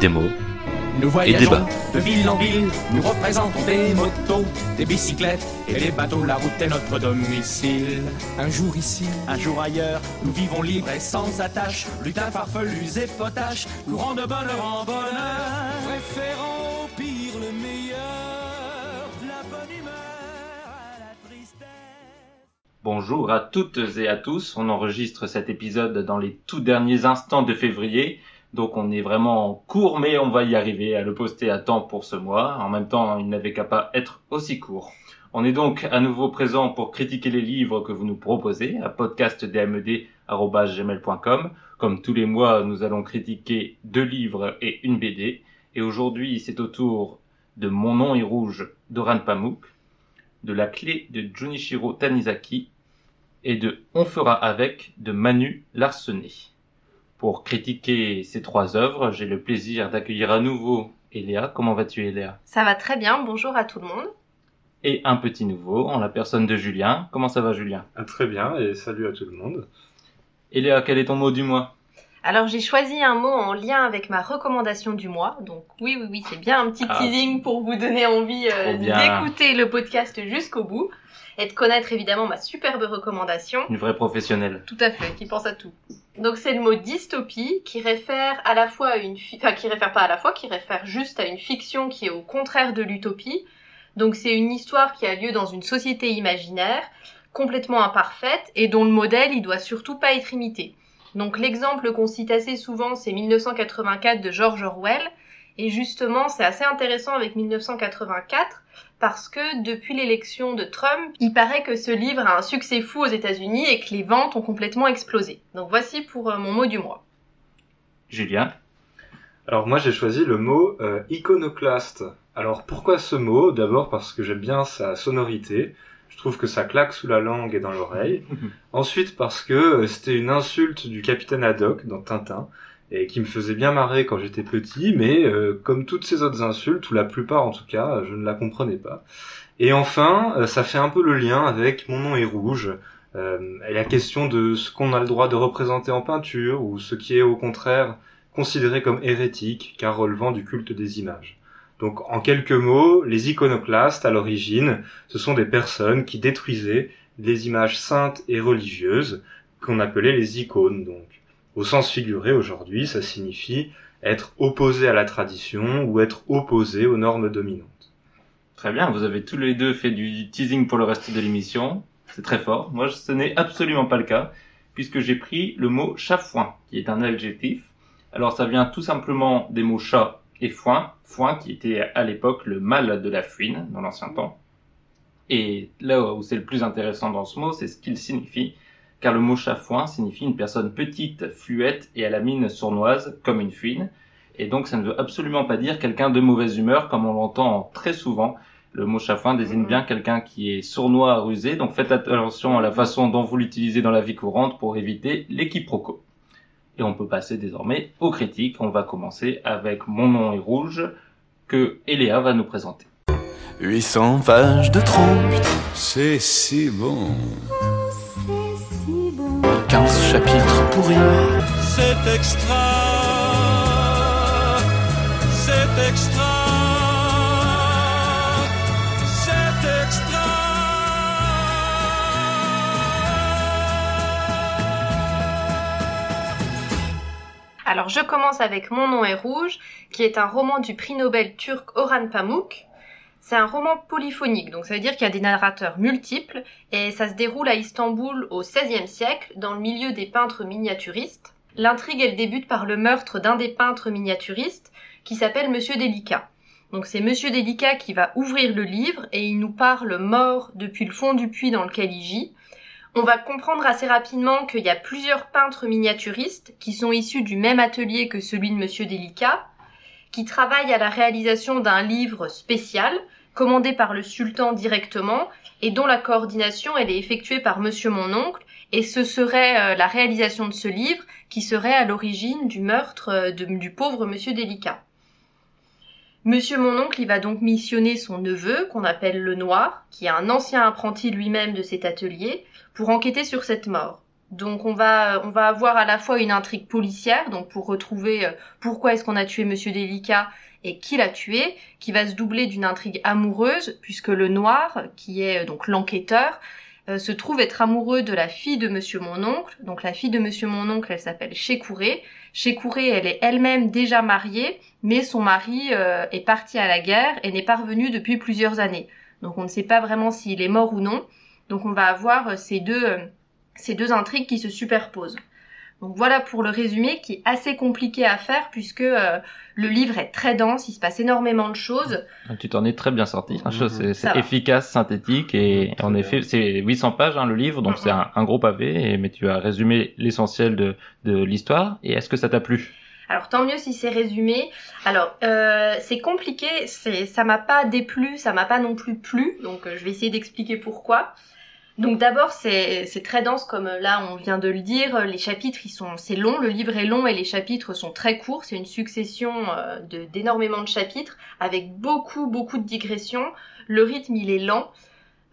Des mots Nous voyageons de ville en ville, nous représentons des motos, des bicyclettes et des bateaux, la route est notre domicile. Un jour ici, un jour ailleurs, nous vivons libres et sans attache, lutins farfelus et potaches, courant de bonheur en bonheur, préférant Bonjour à toutes et à tous. On enregistre cet épisode dans les tout derniers instants de février. Donc on est vraiment court, mais on va y arriver à le poster à temps pour ce mois. En même temps, il n'avait qu'à pas être aussi court. On est donc à nouveau présent pour critiquer les livres que vous nous proposez à podcastdmd.gmail.com. Comme tous les mois, nous allons critiquer deux livres et une BD. Et aujourd'hui, c'est au tour de Mon nom est rouge d'Oran Pamuk, de La clé de Junichiro Tanizaki et de On fera avec de Manu Larsenet. Pour critiquer ces trois œuvres, j'ai le plaisir d'accueillir à nouveau Eléa. Comment vas-tu Eléa? Ça va très bien, bonjour à tout le monde. Et un petit nouveau en la personne de Julien. Comment ça va Julien? Ah, très bien, et salut à tout le monde. Eléa, quel est ton mot du mois? Alors j'ai choisi un mot en lien avec ma recommandation du mois, donc oui oui oui c'est bien un petit Ah. teasing pour vous donner envie euh, d'écouter le podcast jusqu'au bout et de connaître évidemment ma superbe recommandation. Une vraie professionnelle. Tout à fait, qui pense à tout. Donc c'est le mot dystopie qui réfère à la fois à une, enfin qui réfère pas à la fois, qui réfère juste à une fiction qui est au contraire de l'utopie. Donc c'est une histoire qui a lieu dans une société imaginaire, complètement imparfaite et dont le modèle il doit surtout pas être imité. Donc l'exemple qu'on cite assez souvent c'est 1984 de George Orwell et justement c'est assez intéressant avec 1984 parce que depuis l'élection de Trump, il paraît que ce livre a un succès fou aux États-Unis et que les ventes ont complètement explosé. Donc voici pour euh, mon mot du mois. Julien Alors moi j'ai choisi le mot euh, iconoclaste. Alors pourquoi ce mot? D'abord parce que j'aime bien sa sonorité. Je trouve que ça claque sous la langue et dans l'oreille. Ensuite parce que euh, c'était une insulte du capitaine Haddock dans Tintin et qui me faisait bien marrer quand j'étais petit, mais euh, comme toutes ces autres insultes, ou la plupart en tout cas, je ne la comprenais pas. Et enfin, euh, ça fait un peu le lien avec Mon nom est rouge, euh, et la question de ce qu'on a le droit de représenter en peinture, ou ce qui est au contraire considéré comme hérétique, car relevant du culte des images. Donc en quelques mots, les iconoclastes, à l'origine, ce sont des personnes qui détruisaient les images saintes et religieuses, qu'on appelait les icônes donc. Au sens figuré aujourd'hui, ça signifie être opposé à la tradition ou être opposé aux normes dominantes. Très bien, vous avez tous les deux fait du teasing pour le reste de l'émission. C'est très fort. Moi, ce n'est absolument pas le cas, puisque j'ai pris le mot chafouin, qui est un adjectif. Alors, ça vient tout simplement des mots chat et foin. Foin qui était à l'époque le mâle de la fouine, dans l'ancien temps. Et là où c'est le plus intéressant dans ce mot, c'est ce qu'il signifie, car le mot chafouin signifie une personne petite, fluette et à la mine sournoise, comme une fouine. Et donc, ça ne veut absolument pas dire quelqu'un de mauvaise humeur, comme on l'entend très souvent le mot chafouin désigne bien quelqu'un qui est sournois, rusé, donc faites attention à la façon dont vous l'utilisez dans la vie courante pour éviter les quiproquos. Et on peut passer désormais aux critiques. On va commencer avec Mon nom est rouge, que Eléa va nous présenter. 800 pages de trompe, C'est si bon. 15 chapitres pourris. C'est extra, c'est extra, Alors je commence avec Mon nom est rouge, qui est un roman du prix Nobel turc Orhan Pamuk. C'est un roman polyphonique, donc ça veut dire qu'il y a des narrateurs multiples, et ça se déroule à Istanbul au XVIe siècle, dans le milieu des peintres miniaturistes. L'intrigue, elle débute par le meurtre d'un des peintres miniaturistes, qui s'appelle Monsieur Délicat. Donc c'est Monsieur Délicat qui va ouvrir le livre, et il nous parle mort depuis le fond du puits dans lequel il gît. On va comprendre assez rapidement qu'il y a plusieurs peintres miniaturistes qui sont issus du même atelier que celui de Monsieur Délicat, qui travaillent à la réalisation d'un livre spécial, commandé par le sultan directement, et dont la coordination elle est effectuée par Monsieur mon oncle, et ce serait euh, la réalisation de ce livre qui serait à l'origine du meurtre euh, du pauvre Monsieur Délicat. Monsieur mon oncle, il va donc missionner son neveu, qu'on appelle le Noir, qui est un ancien apprenti lui-même de cet atelier, pour enquêter sur cette mort. Donc on va, on va avoir à la fois une intrigue policière, donc pour retrouver euh, pourquoi est-ce qu'on a tué Monsieur Délicat et qui l'a tué, qui va se doubler d'une intrigue amoureuse, puisque le Noir, qui est euh, donc l'enquêteur, euh, se trouve être amoureux de la fille de Monsieur mon oncle. Donc la fille de Monsieur mon oncle, elle s'appelle Chécouré. Chécouré, elle est elle-même déjà mariée, mais son mari est parti à la guerre et n'est pas revenu depuis plusieurs années. Donc on ne sait pas vraiment s'il est mort ou non. Donc on va avoir ces deux ces deux intrigues qui se superposent. Donc voilà pour le résumé qui est assez compliqué à faire puisque euh, le livre est très dense, il se passe énormément de choses. Tu t'en es très bien sorti. Mhm. C'est efficace, synthétique et en effet c'est 800 pages hein, le livre, donc c'est un, gros pavé. mais tu as résumé l'essentiel de, de l'histoire. Et est-ce que ça t'a plu? Alors tant mieux si c'est résumé. Alors euh, c'est compliqué, c'est ça m'a pas déplu, ça m'a pas non plus plu, donc euh, je vais essayer d'expliquer pourquoi. Donc d'abord c'est très dense comme là on vient de le dire. Les chapitres ils sont c'est long, le livre est long et les chapitres sont très courts. C'est une succession euh, d'énormément de chapitres avec beaucoup beaucoup de digressions. Le rythme il est lent.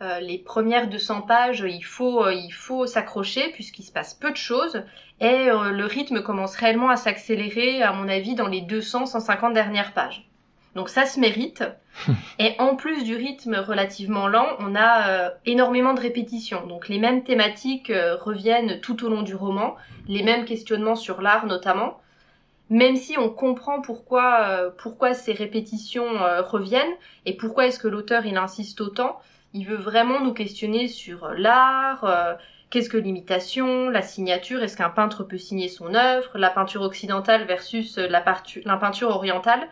Euh, les premières 200 pages il faut euh, il faut s'accrocher puisqu'il se passe peu de choses et le rythme commence réellement à s'accélérer à mon avis dans les 200 150 dernières pages. Donc ça se mérite. Et en plus du rythme relativement lent, on a euh, énormément de répétitions. Donc les mêmes thématiques euh, reviennent tout au long du roman, les mêmes questionnements sur l'art notamment. Même si on comprend pourquoi, euh, pourquoi ces répétitions reviennent et pourquoi est-ce que l'auteur il insiste autant, il veut vraiment nous questionner sur l'art, qu'est-ce que l'imitation, la signature, est-ce qu'un peintre peut signer son œuvre, la peinture occidentale versus la, la peinture orientale.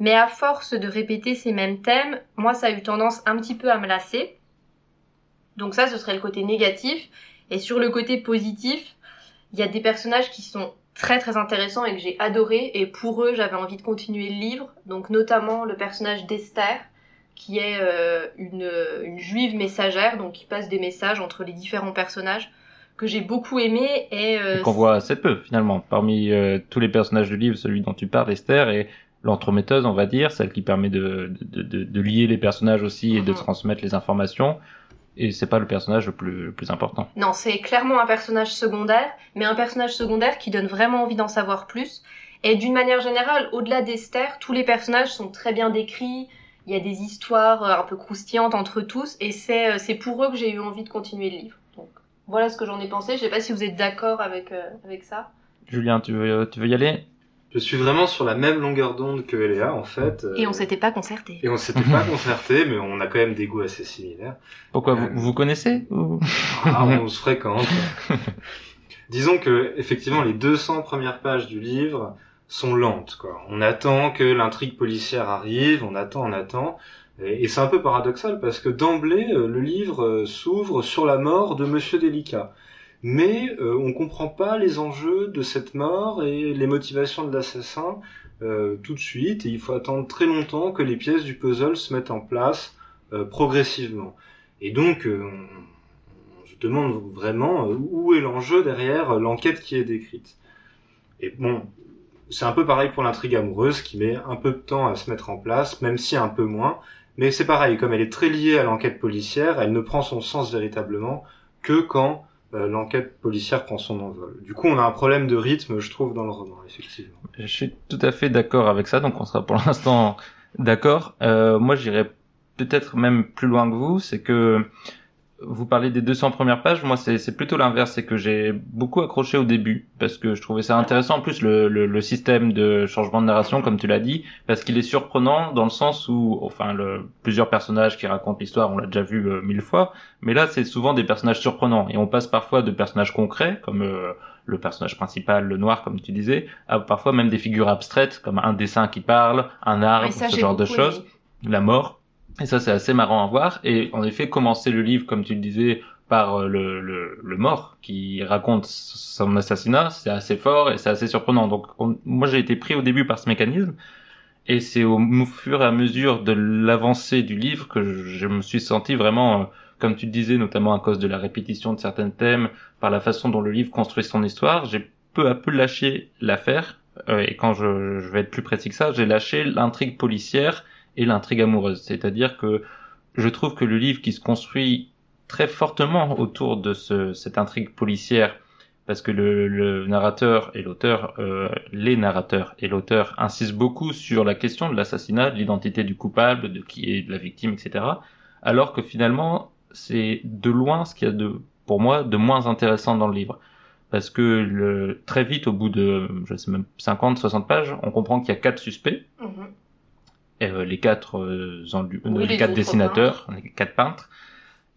Mais à force de répéter ces mêmes thèmes, moi ça a eu tendance un petit peu à me lasser. Donc ça, ce serait le côté négatif. Et sur le côté positif, il y a des personnages qui sont très très intéressants et que j'ai adoré. Et pour eux, j'avais envie de continuer le livre. Donc notamment le personnage d'Esther, qui est euh, une, juive messagère, donc qui passe des messages entre les différents personnages que j'ai beaucoup aimé et, euh, qu'on voit assez peu finalement parmi euh, tous les personnages du livre celui dont tu parles Esther est l'entremetteuse, on va dire, celle qui permet de, de, de, de lier les personnages aussi et de mhm. transmettre les informations. Et c'est pas le personnage le plus, le plus important. Non, c'est clairement un personnage secondaire, mais un personnage secondaire qui donne vraiment envie d'en savoir plus. Et d'une manière générale, au-delà d'Esther, tous les personnages sont très bien décrits. Il y a des histoires euh, un peu croustillantes entre tous, et c'est, euh, c'est pour eux que j'ai eu envie de continuer le livre. Donc, voilà ce que j'en ai pensé. Je sais pas si vous êtes d'accord avec, euh, avec ça. Julien, tu veux, tu veux y aller? Je suis vraiment sur la même longueur d'onde que Léa, en fait. Et on s'était pas concerté. Et on s'était pas concerté, mais on a quand même des goûts assez similaires. Pourquoi vous, euh, vous connaissez ah, On se fréquente. Disons que effectivement, les 200 premières pages du livre sont lentes. Quoi. On attend que l'intrigue policière arrive, on attend, on attend. Et, c'est un peu paradoxal parce que d'emblée, euh, le livre euh, s'ouvre sur la mort de Monsieur Délicat mais euh, on comprend pas les enjeux de cette mort et les motivations de l'assassin euh, tout de suite, et il faut attendre très longtemps que les pièces du puzzle se mettent en place euh, progressivement. Et donc, euh, on, se demande vraiment où est l'enjeu derrière l'enquête qui est décrite. Et bon, c'est un peu pareil pour l'intrigue amoureuse qui met un peu de temps à se mettre en place, même si un peu moins. Mais c'est pareil, comme elle est très liée à l'enquête policière, elle ne prend son sens véritablement que quand euh, l'enquête policière prend son envol. Du coup, on a un problème de rythme, je trouve, dans le roman, effectivement. Je suis tout à fait d'accord avec ça, donc on sera pour l'instant d'accord. Euh, moi, j'irais peut-être même plus loin que vous, c'est que vous parlez des 200 premières pages, moi c'est plutôt l'inverse, c'est que j'ai beaucoup accroché au début parce que je trouvais ça intéressant. En plus le, le, le système de changement de narration, comme tu l'as dit, parce qu'il est surprenant dans le sens où, enfin, le, plusieurs personnages qui racontent l'histoire, on l'a déjà vu euh, mille fois, mais là c'est souvent des personnages surprenants et on passe parfois de personnages concrets comme euh, le personnage principal, le noir, comme tu disais, à parfois même des figures abstraites comme un dessin qui parle, un arbre, ce genre de choses, la mort. Et ça, c'est assez marrant à voir. Et en effet, commencer le livre, comme tu le disais, par euh, le, le, le mort qui raconte son assassinat, c'est assez fort et c'est assez surprenant. Donc, moi, j'ai été pris au début par ce mécanisme. Et c'est au fur et à mesure de l'avancée du livre que je, me suis senti vraiment, euh, comme tu le disais, notamment à cause de la répétition de certains thèmes, par la façon dont le livre construit son histoire, j'ai peu à peu lâché l'affaire euh, et quand je, je vais être plus précis que ça, j'ai lâché l'intrigue policière et l'intrigue amoureuse. C'est-à-dire que je trouve que le livre qui se construit très fortement autour de ce, cette intrigue policière, parce que le, narrateur et l'auteur, euh, les narrateurs et l'auteur insistent beaucoup sur la question de l'assassinat, de l'identité du coupable, de qui est la victime, etc. Alors que finalement, c'est de loin ce qu'il y a de, pour moi, de moins intéressant dans le livre. Parce que très vite, au bout de, je sais même, 50, 60 pages, on comprend qu'il y a quatre suspects, Mhm. Euh, les quatre, euh, Oui, les quatre dessinateurs, les quatre peintres.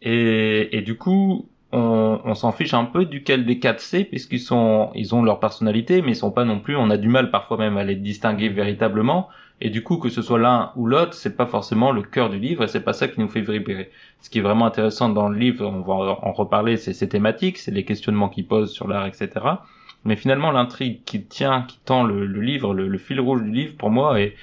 Et, et du coup, on, on s'en fiche un peu duquel des quatre c'est, puisqu'ils sont, ils ont leur personnalité, mais ils sont pas non plus, on a du mal parfois même à les distinguer véritablement. Et du coup, que ce soit l'un ou l'autre, c'est pas forcément le cœur du livre, et c'est pas ça qui nous fait vibrer. Ce qui est vraiment intéressant dans le livre, on va en reparler, c'est ses thématiques, c'est les questionnements qu'il pose sur l'art, etc. Mais finalement, l'intrigue qui tient, qui tend le, le livre, le, le fil rouge du livre, pour moi, est,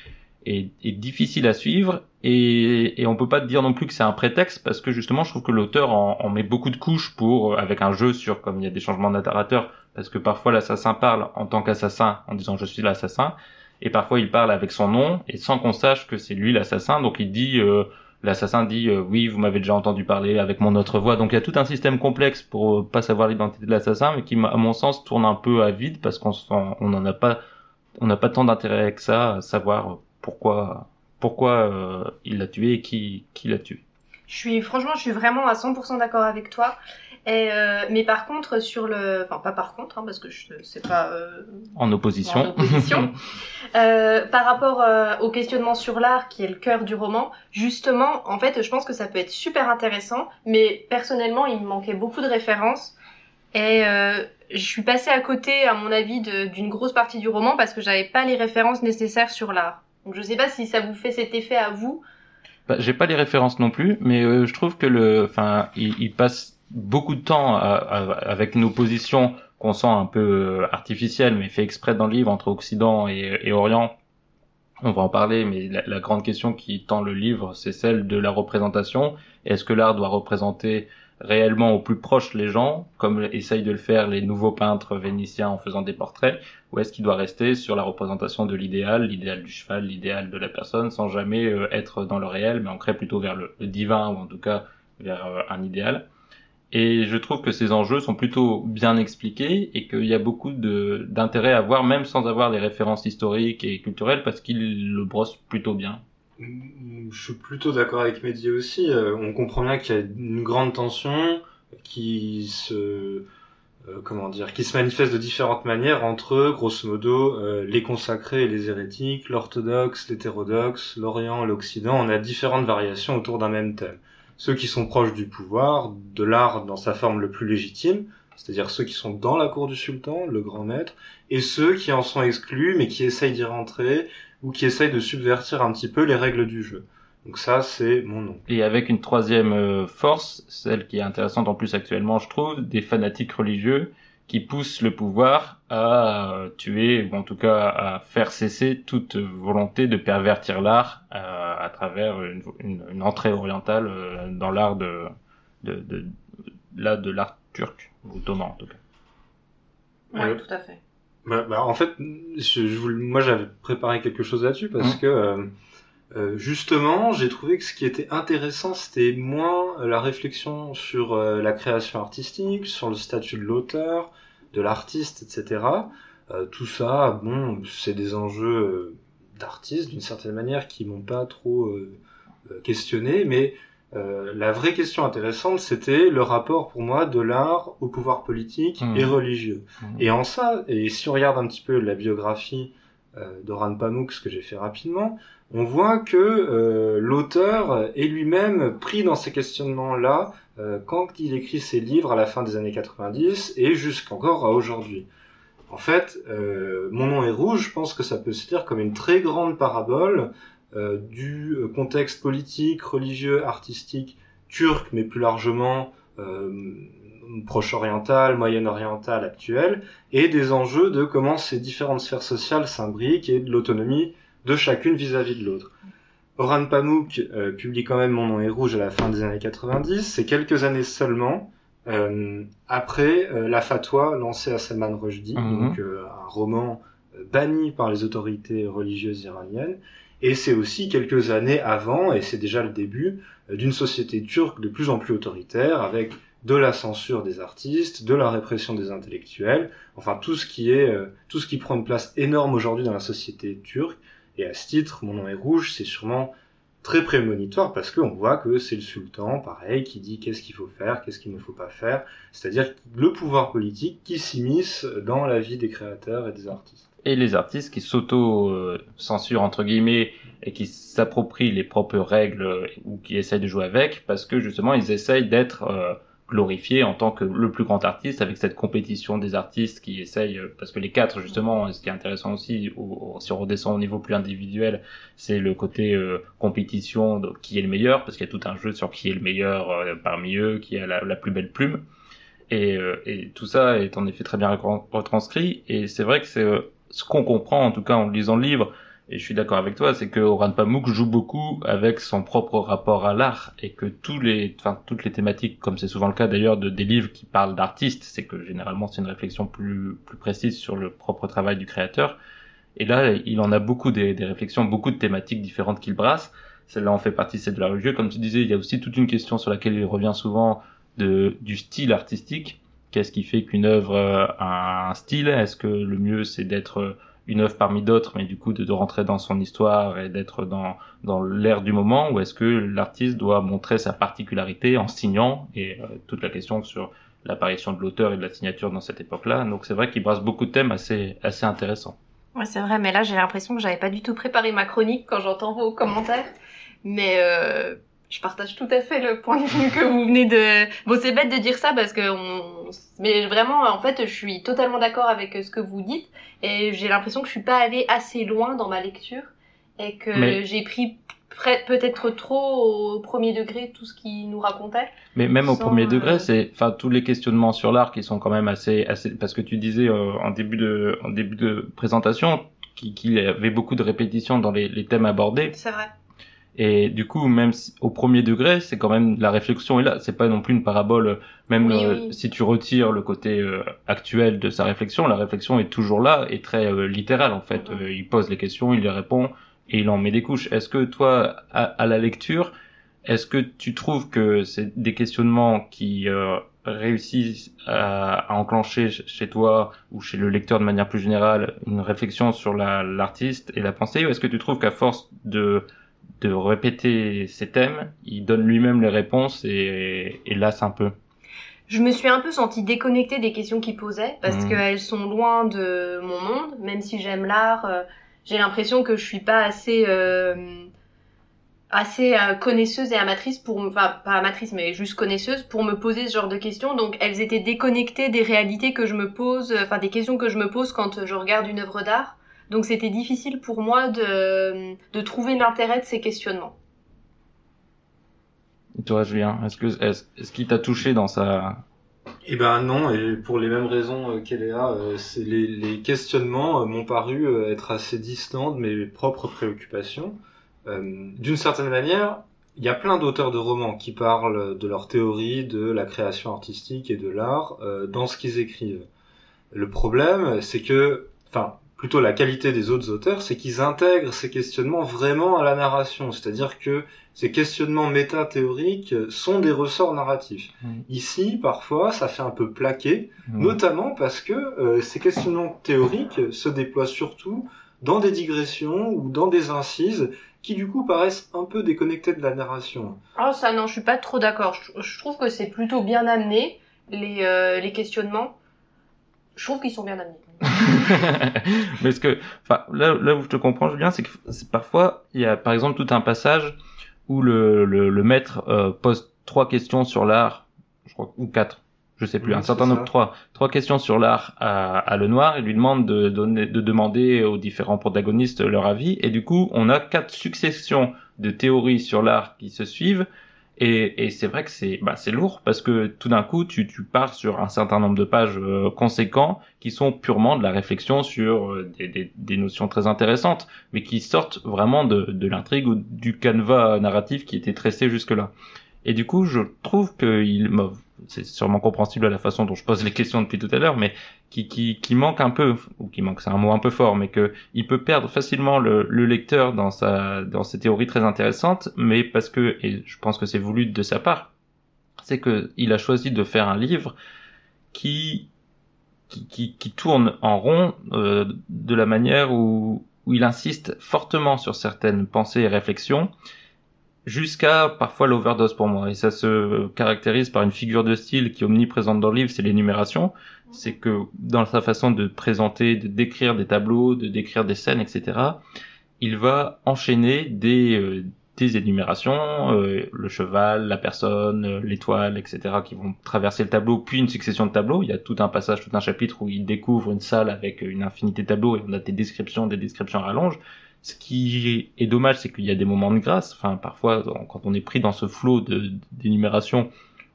est, est difficile à suivre et, et on peut pas dire non plus que c'est un prétexte parce que justement je trouve que l'auteur en, en met beaucoup de couches pour avec un jeu sur comme il y a des changements de parce que parfois l'assassin parle en tant qu'assassin en disant je suis l'assassin et parfois il parle avec son nom et sans qu'on sache que c'est lui l'assassin. Donc il dit euh, l'assassin dit euh, oui vous m'avez déjà entendu parler avec mon autre voix. Donc il y a tout un système complexe pour euh, pas savoir l'identité de l'assassin mais qui à mon sens tourne un peu à vide parce qu'on on n'en a pas on n'a pas tant d'intérêt que ça à savoir pourquoi pourquoi euh, il l'a tué et qui qui l'a tué. Je suis franchement, je suis vraiment à 100% d'accord avec toi. Et euh, mais par contre sur le, enfin pas par contre, hein, parce que je c'est pas euh, En opposition. En opposition. Euh, par rapport au questionnement sur l'art, qui est le cœur du roman, justement, en fait, je pense que ça peut être super intéressant, mais personnellement, il me manquait beaucoup de références. Et je suis passée à côté, à mon avis, d'une grosse partie du roman parce que j'avais pas les références nécessaires sur l'art. Donc je sais pas si ça vous fait cet effet à vous. Bah, J'ai pas les références non plus, mais euh, je trouve que le, enfin, il, il passe beaucoup de temps à- avec une opposition qu'on sent un peu euh, artificielle, mais fait exprès dans le livre entre Occident et, et Orient. On va en parler, mais la, la grande question qui tend le livre, c'est celle de la représentation. Est-ce que l'art doit représenter réellement au plus proche les gens, comme essayent de le faire les nouveaux peintres vénitiens en faisant des portraits, ou est-ce qu'il doit rester sur la représentation de l'idéal, l'idéal du cheval, l'idéal de la personne, sans jamais euh, être dans le réel, mais ancré plutôt vers le, divin, ou en tout cas vers euh, un idéal. Et je trouve que ces enjeux sont plutôt bien expliqués et qu'il y a beaucoup d'intérêt à voir, même sans avoir les références historiques et culturelles, parce qu'il le brosse plutôt bien. Je suis plutôt d'accord avec Mehdi aussi. Euh, on comprend bien qu'il y a une grande tension qui se, euh, manifeste de différentes manières entre, grosso modo, euh, les consacrés et les hérétiques, l'orthodoxe, l'hétérodoxe, l'Orient, l'Occident. On a différentes variations autour d'un même thème. Ceux qui sont proches du pouvoir, de l'art dans sa forme le plus légitime, c'est-à-dire ceux qui sont dans la cour du sultan, le grand maître, et ceux qui en sont exclus mais qui essayent d'y rentrer ou qui essayent de subvertir un petit peu les règles du jeu. Donc ça, c'est mon nom. Et avec une troisième euh, force, celle qui est intéressante en plus actuellement, je trouve, des fanatiques religieux qui poussent le pouvoir à euh, tuer, ou en tout cas à faire cesser toute volonté de pervertir l'art euh, à travers une, entrée orientale dans l'art de, de, de, de l'art turc, ou ottoman en tout cas. Ouais, Euh, tout à fait. Bah, bah, en fait, je, je voulais- moi j'avais préparé quelque chose là-dessus parce Mhm. que euh, euh, justement, j'ai trouvé que ce qui était intéressant, c'était moins la réflexion sur euh, la création artistique, sur le statut de l'auteur, de l'artiste, etc. Euh, tout ça, bon, c'est des enjeux euh, d'artistes d'une certaine manière qui m'ont pas trop questionné, mais euh, la vraie question intéressante, c'était le rapport pour moi de l'art au pouvoir politique Mhm. et religieux. Mhm. Et en ça, et si on regarde un petit peu la biographie euh, d'Oran Pamuk, ce que j'ai fait rapidement, on voit que euh, l'auteur est lui-même pris dans ces questionnements-là quand il écrit ses livres à la fin des années 90 et jusqu'encore à aujourd'hui. En fait, Mon nom est rouge, je pense que ça peut se dire comme une très grande parabole du euh, contexte politique, religieux, artistique turc, mais plus largement euh, proche-oriental, moyen-oriental actuel, et des enjeux de comment ces différentes sphères sociales s'imbriquent et de l'autonomie de chacune vis-à-vis de l'autre. Orhan Pamuk euh, publie quand même Mon nom est rouge à la fin des années 90, c'est quelques années seulement euh, après euh, la fatwa lancée à Salman Rushdie, Mhm. donc euh, un roman euh, banni par les autorités religieuses iraniennes. Et c'est aussi quelques années avant, et c'est déjà le début, euh, d'une société turque de plus en plus autoritaire, avec de la censure des artistes, de la répression des intellectuels, enfin tout ce qui est, euh, tout ce qui prend une place énorme aujourd'hui dans la société turque. Et à ce titre, Mon nom est rouge, c'est sûrement très prémonitoire parce qu'on voit que c'est le sultan, pareil, qui dit qu'est-ce qu'il faut faire, qu'est-ce qu'il ne faut pas faire, c'est-à-dire le pouvoir politique qui s'immisce dans la vie des créateurs et des artistes. Et les artistes qui s'auto-censurent entre guillemets et qui s'approprient les propres règles ou qui essayent de jouer avec parce que justement ils essayent d'être euh, glorifié en tant que le plus grand artiste avec cette compétition des artistes qui essayent euh, parce que les quatre justement ce qui est intéressant aussi si on redescend au niveau plus individuel c'est le côté euh, compétition de qui est le meilleur parce qu'il y a tout un jeu sur qui est le meilleur parmi eux qui a la, plus belle plume. Et, et, tout ça est en effet très bien retranscrit et c'est vrai que c'est ce qu'on comprend en tout cas en lisant le livre et je suis d'accord avec toi, c'est que Oran Pamuk joue beaucoup avec son propre rapport à l'art et que tous les, enfin, toutes les thématiques, comme c'est souvent le cas d'ailleurs de, des livres qui parlent d'artistes, c'est que généralement c'est une réflexion plus, plus précise sur le propre travail du créateur. Et là, il en a beaucoup des, des réflexions, beaucoup de thématiques différentes qu'il brasse. Celle-là en fait partie, c'est de la religieux. Comme tu disais, il y a aussi toute une question sur laquelle il revient souvent de, du style artistique. Qu'est-ce qui fait qu'une œuvre a un style? Est-ce que le mieux c'est d'être une œuvre parmi d'autres, mais du coup de, rentrer dans son histoire et d'être dans, dans l'air du moment, ou est-ce que l'artiste doit montrer sa particularité en signant, et euh, toute la question sur l'apparition de l'auteur et de la signature dans cette époque-là. Donc c'est vrai qu'il brasse beaucoup de thèmes assez, assez intéressants. Ouais, c'est vrai, mais là j'ai l'impression que j'avais pas du tout préparé ma chronique quand j'entends vos commentaires. Mais euh, je partage tout à fait le point de vue que vous venez de. Bon, c'est bête de dire ça parce que on. Mais vraiment, en fait, je suis totalement d'accord avec ce que vous dites et j'ai l'impression que je suis pas allée assez loin dans ma lecture et que j'ai pris peut-être trop au premier degré tout ce qu'il nous racontait. Mais même au premier degré, euh, c'est enfin tous les questionnements sur l'art qui sont quand même assez assez parce que tu disais euh, en début de en début de présentation qu'il y avait beaucoup de répétitions dans les, les thèmes abordés. C'est vrai. Et du coup, même au premier degré, c'est quand même la réflexion est là. C'est pas non plus une parabole. Même euh, si tu retires le côté euh, actuel de sa réflexion, la réflexion est toujours là et très euh, littérale en fait. Mm-hmm. il pose les questions, il les répond et il en met des couches. Est-ce que toi, à, la lecture, est-ce que tu trouves que c'est des questionnements qui réussissent à, à, enclencher chez toi ou chez le lecteur de manière plus générale une réflexion sur l'artiste et la pensée, ou est-ce que tu trouves qu'à force de de répéter ses thèmes, il donne lui-même les réponses et, et lasse un peu. Je me suis un peu sentie déconnectée des questions qu'il posait parce mmh. qu'elles sont loin de mon monde, même si j'aime l'art. Euh, j'ai l'impression que je suis pas assez euh, assez euh, connaisseuse et amatrice pour enfin pas amatrice mais juste connaisseuse pour me poser ce genre de questions donc elles étaient déconnectées des réalités que je me pose enfin des questions que je me pose quand je regarde une œuvre d'art donc c'était difficile pour moi de, de trouver l'intérêt de ces questionnements. Et toi, Julien, est-ce que est-ce, qu'il t'a touché dans sa eh ben non, et pour les mêmes raisons euh, qu'Eléa, euh, c'est les, les, questionnements euh, m'ont paru être assez distants de mes propres préoccupations. D'une certaine manière, il y a plein d'auteurs de romans qui parlent de leur théorie de la création artistique et de l'art dans ce qu'ils écrivent. Le problème, c'est que, enfin, plutôt la qualité des autres auteurs, c'est qu'ils intègrent ces questionnements vraiment à la narration. C'est-à-dire que ces questionnements méta-théoriques sont des ressorts narratifs. Ici, parfois, ça fait un peu plaquer, mm. notamment parce que euh, ces questionnements théoriques se déploient surtout dans des digressions ou dans des incises qui du coup paraissent un peu déconnectées de la narration. Oh ça non, je suis pas trop d'accord. Je, trouve que c'est plutôt bien amené les, euh, les questionnements. Je trouve qu'ils sont bien amenés. Mais ce que, enfin, là, là où je te comprends, Julien, c'est que parfois, il y a par exemple tout un passage où le, le, le maître euh, pose trois questions sur l'art, je crois, ou quatre, je sais plus, un certain nombre, trois, trois questions sur l'art à, à Lenoir et lui demande de, donner, de demander aux différents protagonistes leur avis. Et du coup, on a quatre successions de théories sur l'art qui se suivent et, et c'est vrai que c'est bah, lourd parce que tout d'un coup tu, tu pars sur un certain nombre de pages euh, conséquents qui sont purement de la réflexion sur euh, des, des, des, notions très intéressantes, mais qui sortent vraiment de, de l'intrigue ou du canevas narratif qui était tressé jusque-là. Et du coup, je trouve qu'il c'est sûrement compréhensible à la façon dont je pose les questions depuis tout à l'heure, mais qui, qui, qui manque un peu, ou qui manque, c'est un mot un peu fort, mais que il peut perdre facilement le, le lecteur dans sa, dans ses théories très intéressantes, mais parce que, et je pense que c'est voulu de sa part, c'est que il a choisi de faire un livre qui, qui, qui, tourne en rond euh, de la manière où, où il insiste fortement sur certaines pensées et réflexions, jusqu'à parfois l'overdose pour moi. Et ça se caractérise par une figure de style qui est omniprésente dans le livre, c'est l'énumération. C'est que dans sa façon de présenter, de décrire des tableaux, de décrire des scènes, etc., il va enchaîner des, euh, des énumérations, euh, le cheval, la personne, euh, l'étoile, etc., qui vont traverser le tableau, puis une succession de tableaux. Il y a tout un passage, tout un chapitre où il découvre une salle avec une infinité de tableaux et on a des descriptions, des descriptions à rallonge. Ce qui est dommage, c'est qu'il y a des moments de grâce. Enfin, parfois, quand on est pris dans ce flot d'énumération,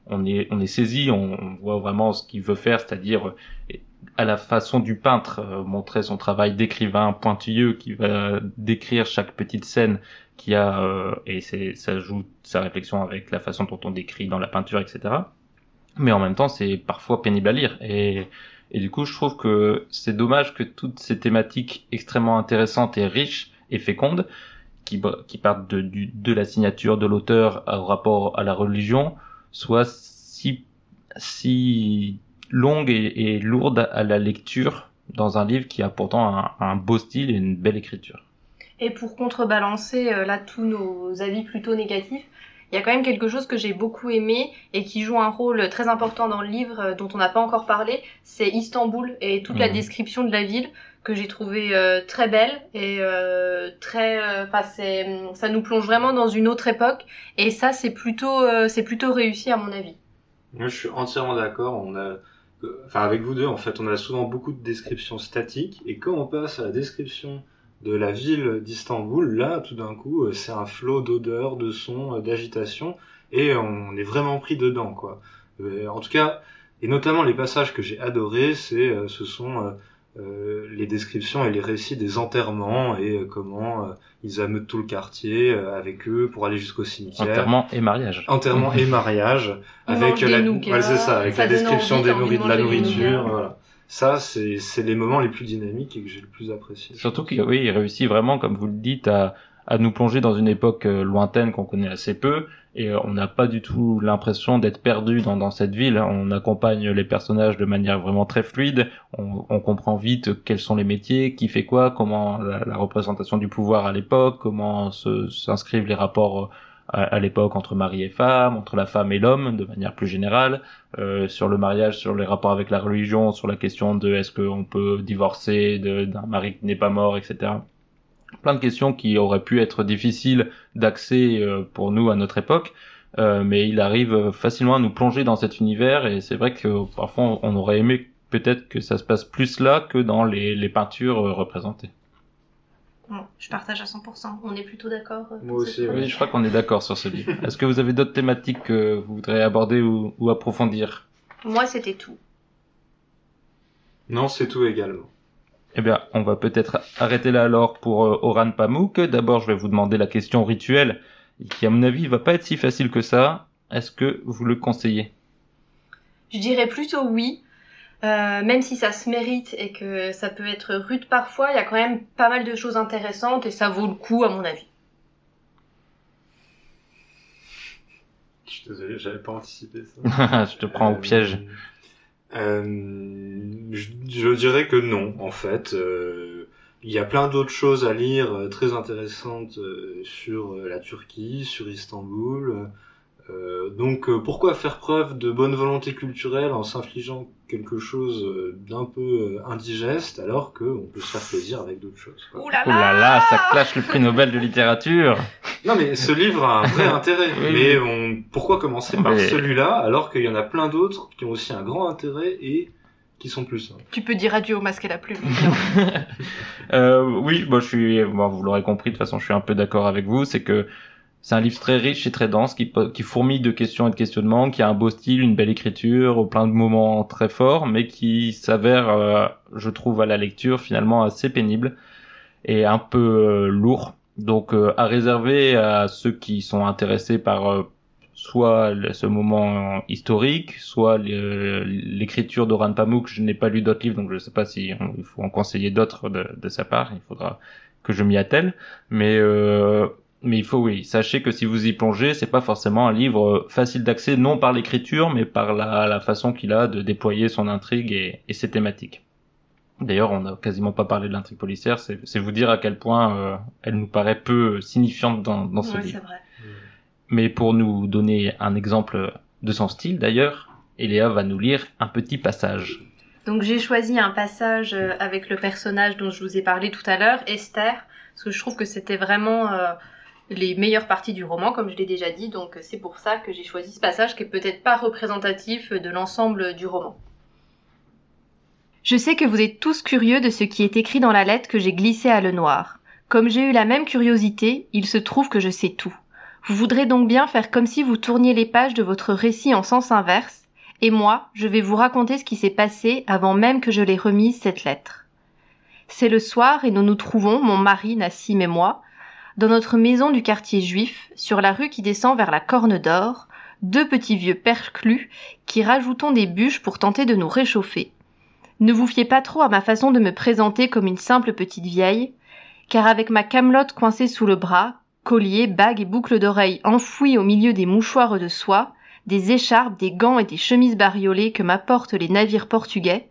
on est, saisi, on, voit vraiment ce qu'il veut faire, c'est-à-dire à la façon du peintre, euh, montrer son travail d'écrivain pointilleux qui va décrire chaque petite scène qui a euh, et ça joue sa réflexion avec la façon dont on décrit dans la peinture, etc. Mais en même temps, c'est parfois pénible à lire et du coup, je trouve que c'est dommage que toutes ces thématiques extrêmement intéressantes et riches et fécondes, qui, qui partent de, du, de la signature de l'auteur au rapport à la religion, soient si, si longues et, et lourdes à la lecture dans un livre qui a pourtant un, un beau style et une belle écriture. Et pour contrebalancer euh, là tous nos avis plutôt négatifs, il y a quand même quelque chose que j'ai beaucoup aimé et qui joue un rôle très important dans le livre euh, dont on n'a pas encore parlé, c'est Istanbul et toute la Mhm. description de la ville que j'ai trouvé euh, très belle et euh, très, euh, ça nous plonge vraiment dans une autre époque et ça c'est plutôt, euh, c'est plutôt réussi à mon avis. Moi, je suis entièrement d'accord. On a, enfin, avec vous deux, en fait, on a souvent beaucoup de descriptions statiques. Et quand on passe à la description de la ville d'Istanbul, là, tout d'un coup, c'est un flot d'odeurs, de sons, d'agitation. Et on est vraiment pris dedans, quoi. En tout cas, et notamment les passages que j'ai adorés, c'est, ce sont les descriptions et les récits des enterrements et euh, comment euh, ils ameutent tout le quartier euh, avec eux pour aller jusqu'au cimetière. Enterrement et mariage. Enterrement et mariage avec la, ouais, c'est ça, avec ça la description envie, des nourri- de de la nourriture. Voilà. Ça, c'est c'est les moments les plus dynamiques et que j'ai le plus apprécié. Surtout qu'il oui, il réussit vraiment, comme vous le dites, à, à nous plonger dans une époque euh, lointaine qu'on connaît assez peu, et euh, on n'a pas du tout l'impression d'être perdu dans, dans cette ville. On accompagne les personnages de manière vraiment très fluide, on, on comprend vite quels sont les métiers, qui fait quoi, comment la, la représentation du pouvoir à l'époque, comment s'inscrivent les rapports euh, à, l'époque entre mari et femme, entre la femme et l'homme, de manière plus générale, euh, sur le mariage, sur les rapports avec la religion, sur la question de est-ce qu'on peut divorcer d'un mari qui n'est pas mort, etc. Plein de questions qui auraient pu être difficiles d'accès euh, pour nous à notre époque, euh, mais il arrive facilement à nous plonger dans cet univers et c'est vrai que parfois on aurait aimé peut-être que ça se passe plus là que dans les, les peintures euh, représentées. Bon, je partage à 100%. On est plutôt d'accord. euh, Moi aussi, oui. Oui, je crois qu'on est d'accord sur ce livre. Est-ce que vous avez d'autres thématiques que vous voudrez aborder ou, ou approfondir? Moi c'était tout. Non, c'est tout également. Eh bien, on va peut-être arrêter là alors pour euh, Oran Pamuk. D'abord, je vais vous demander la question rituelle, qui à mon avis va pas être si facile que ça. Est-ce que vous le conseillez? Je dirais plutôt oui. Euh, même si ça se mérite et que ça peut être rude parfois, il y a quand même pas mal de choses intéressantes et ça vaut le coup à mon avis. Je suis désolé, j'avais pas anticipé ça. Je te prends au Euh, piège. Euh, je, dirais que non, en fait. Euh, il y a plein d'autres choses à lire euh, très intéressantes sur la Turquie, sur Istanbul. Euh, donc euh, pourquoi faire preuve de bonne volonté culturelle en s'infligeant quelque chose euh, d'un peu euh, indigeste alors qu'on peut se faire plaisir avec d'autres choses. quoi. Ouh là Oh là là, ça clash le prix Nobel de littérature. Non mais ce livre a un vrai intérêt. Oui, mais oui. on, pourquoi commencer par Mais- celui-là alors qu'il y en a plein d'autres qui ont aussi un grand intérêt et qui sont plus simples. Tu peux dire adieu au masque à la plume. Euh, oui, bon, je suis, bon, vous l'aurez compris, de toute façon, je suis un peu d'accord avec vous. C'est que c'est un livre très riche et très dense, qui, qui fourmille de questions et de questionnements, qui a un beau style, une belle écriture, plein de moments très forts, mais qui s'avère, euh, je trouve, à la lecture finalement assez pénible et un peu euh, lourd. Donc, euh, à réserver à ceux qui sont intéressés par soit ce moment historique, soit l'écriture d'Oran Pamuk. Je n'ai pas lu d'autres livres, donc je ne sais pas si il faut en conseiller d'autres de, de sa part. Il faudra que je m'y attelle. Mais mais il faut oui, sachez que si vous y plongez, c'est pas forcément un livre facile d'accès, non par l'écriture, mais par la, la façon qu'il a de déployer son intrigue et, et ses thématiques. D'ailleurs, on n'a quasiment pas parlé de l'intrigue policière, c'est vous dire à quel point euh, elle nous paraît peu signifiante dans, dans ce Ouais, livre. vrai. Mais pour nous donner un exemple de son style, d'ailleurs, Eléa va nous lire un petit passage. Donc j'ai choisi un passage euh, avec le personnage dont je vous ai parlé tout à l'heure, Esther, parce que je trouve que c'était vraiment euh, les meilleures parties du roman, comme je l'ai déjà dit, donc c'est pour ça que j'ai choisi ce passage qui est peut-être pas représentatif de l'ensemble du roman. Je sais que vous êtes tous curieux de ce qui est écrit dans la lettre que j'ai glissée à Lenoir. Comme j'ai eu la même curiosité, il se trouve que je sais tout. Vous voudrez donc bien faire comme si vous tourniez les pages de votre récit en sens inverse, et moi, je vais vous raconter ce qui s'est passé avant même que je l'ai remise cette lettre. C'est le soir et nous nous trouvons, mon mari, Nassim et moi, dans notre maison du quartier juif, sur la rue qui descend vers la Corne d'Or, deux petits vieux perclus qui rajoutons des bûches pour tenter de nous réchauffer. Ne vous fiez pas trop à ma façon de me présenter comme une simple petite vieille, car avec ma camelote coincée sous le bras, collier, bagues et boucles d'oreilles enfouies au milieu des mouchoirs de soie, des écharpes, des gants et des chemises bariolées que m'apportent les navires portugais,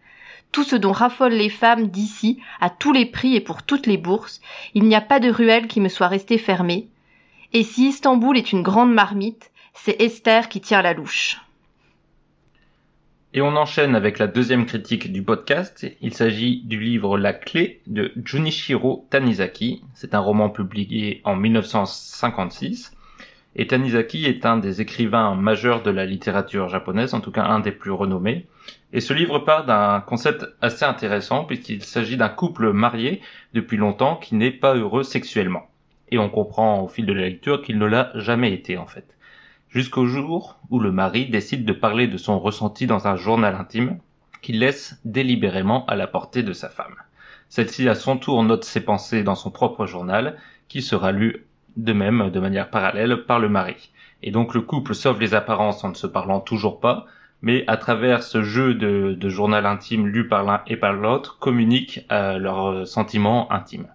tout ce dont raffolent les femmes d'ici, à tous les prix et pour toutes les bourses, il n'y a pas de ruelle qui me soit restée fermée. Et si Istanbul est une grande marmite, c'est Esther qui tient la louche. Et on enchaîne avec la deuxième critique du podcast. Il s'agit du livre La clé de Junichiro Tanizaki. C'est un roman publié en 1956. Et Tanizaki est un des écrivains majeurs de la littérature japonaise, en tout cas un des plus renommés. Et ce livre part d'un concept assez intéressant puisqu'il s'agit d'un couple marié depuis longtemps qui n'est pas heureux sexuellement. Et on comprend au fil de la lecture qu'il ne l'a jamais été en fait. Jusqu'au jour où le mari décide de parler de son ressenti dans un journal intime qu'il laisse délibérément à la portée de sa femme. Celle-ci à son tour note ses pensées dans son propre journal qui sera lu de même de manière parallèle par le mari. Et donc le couple sauve les apparences en ne se parlant toujours pas, mais à travers ce jeu de, de journal intime lu par l'un et par l'autre, communiquent euh, leurs sentiments intimes.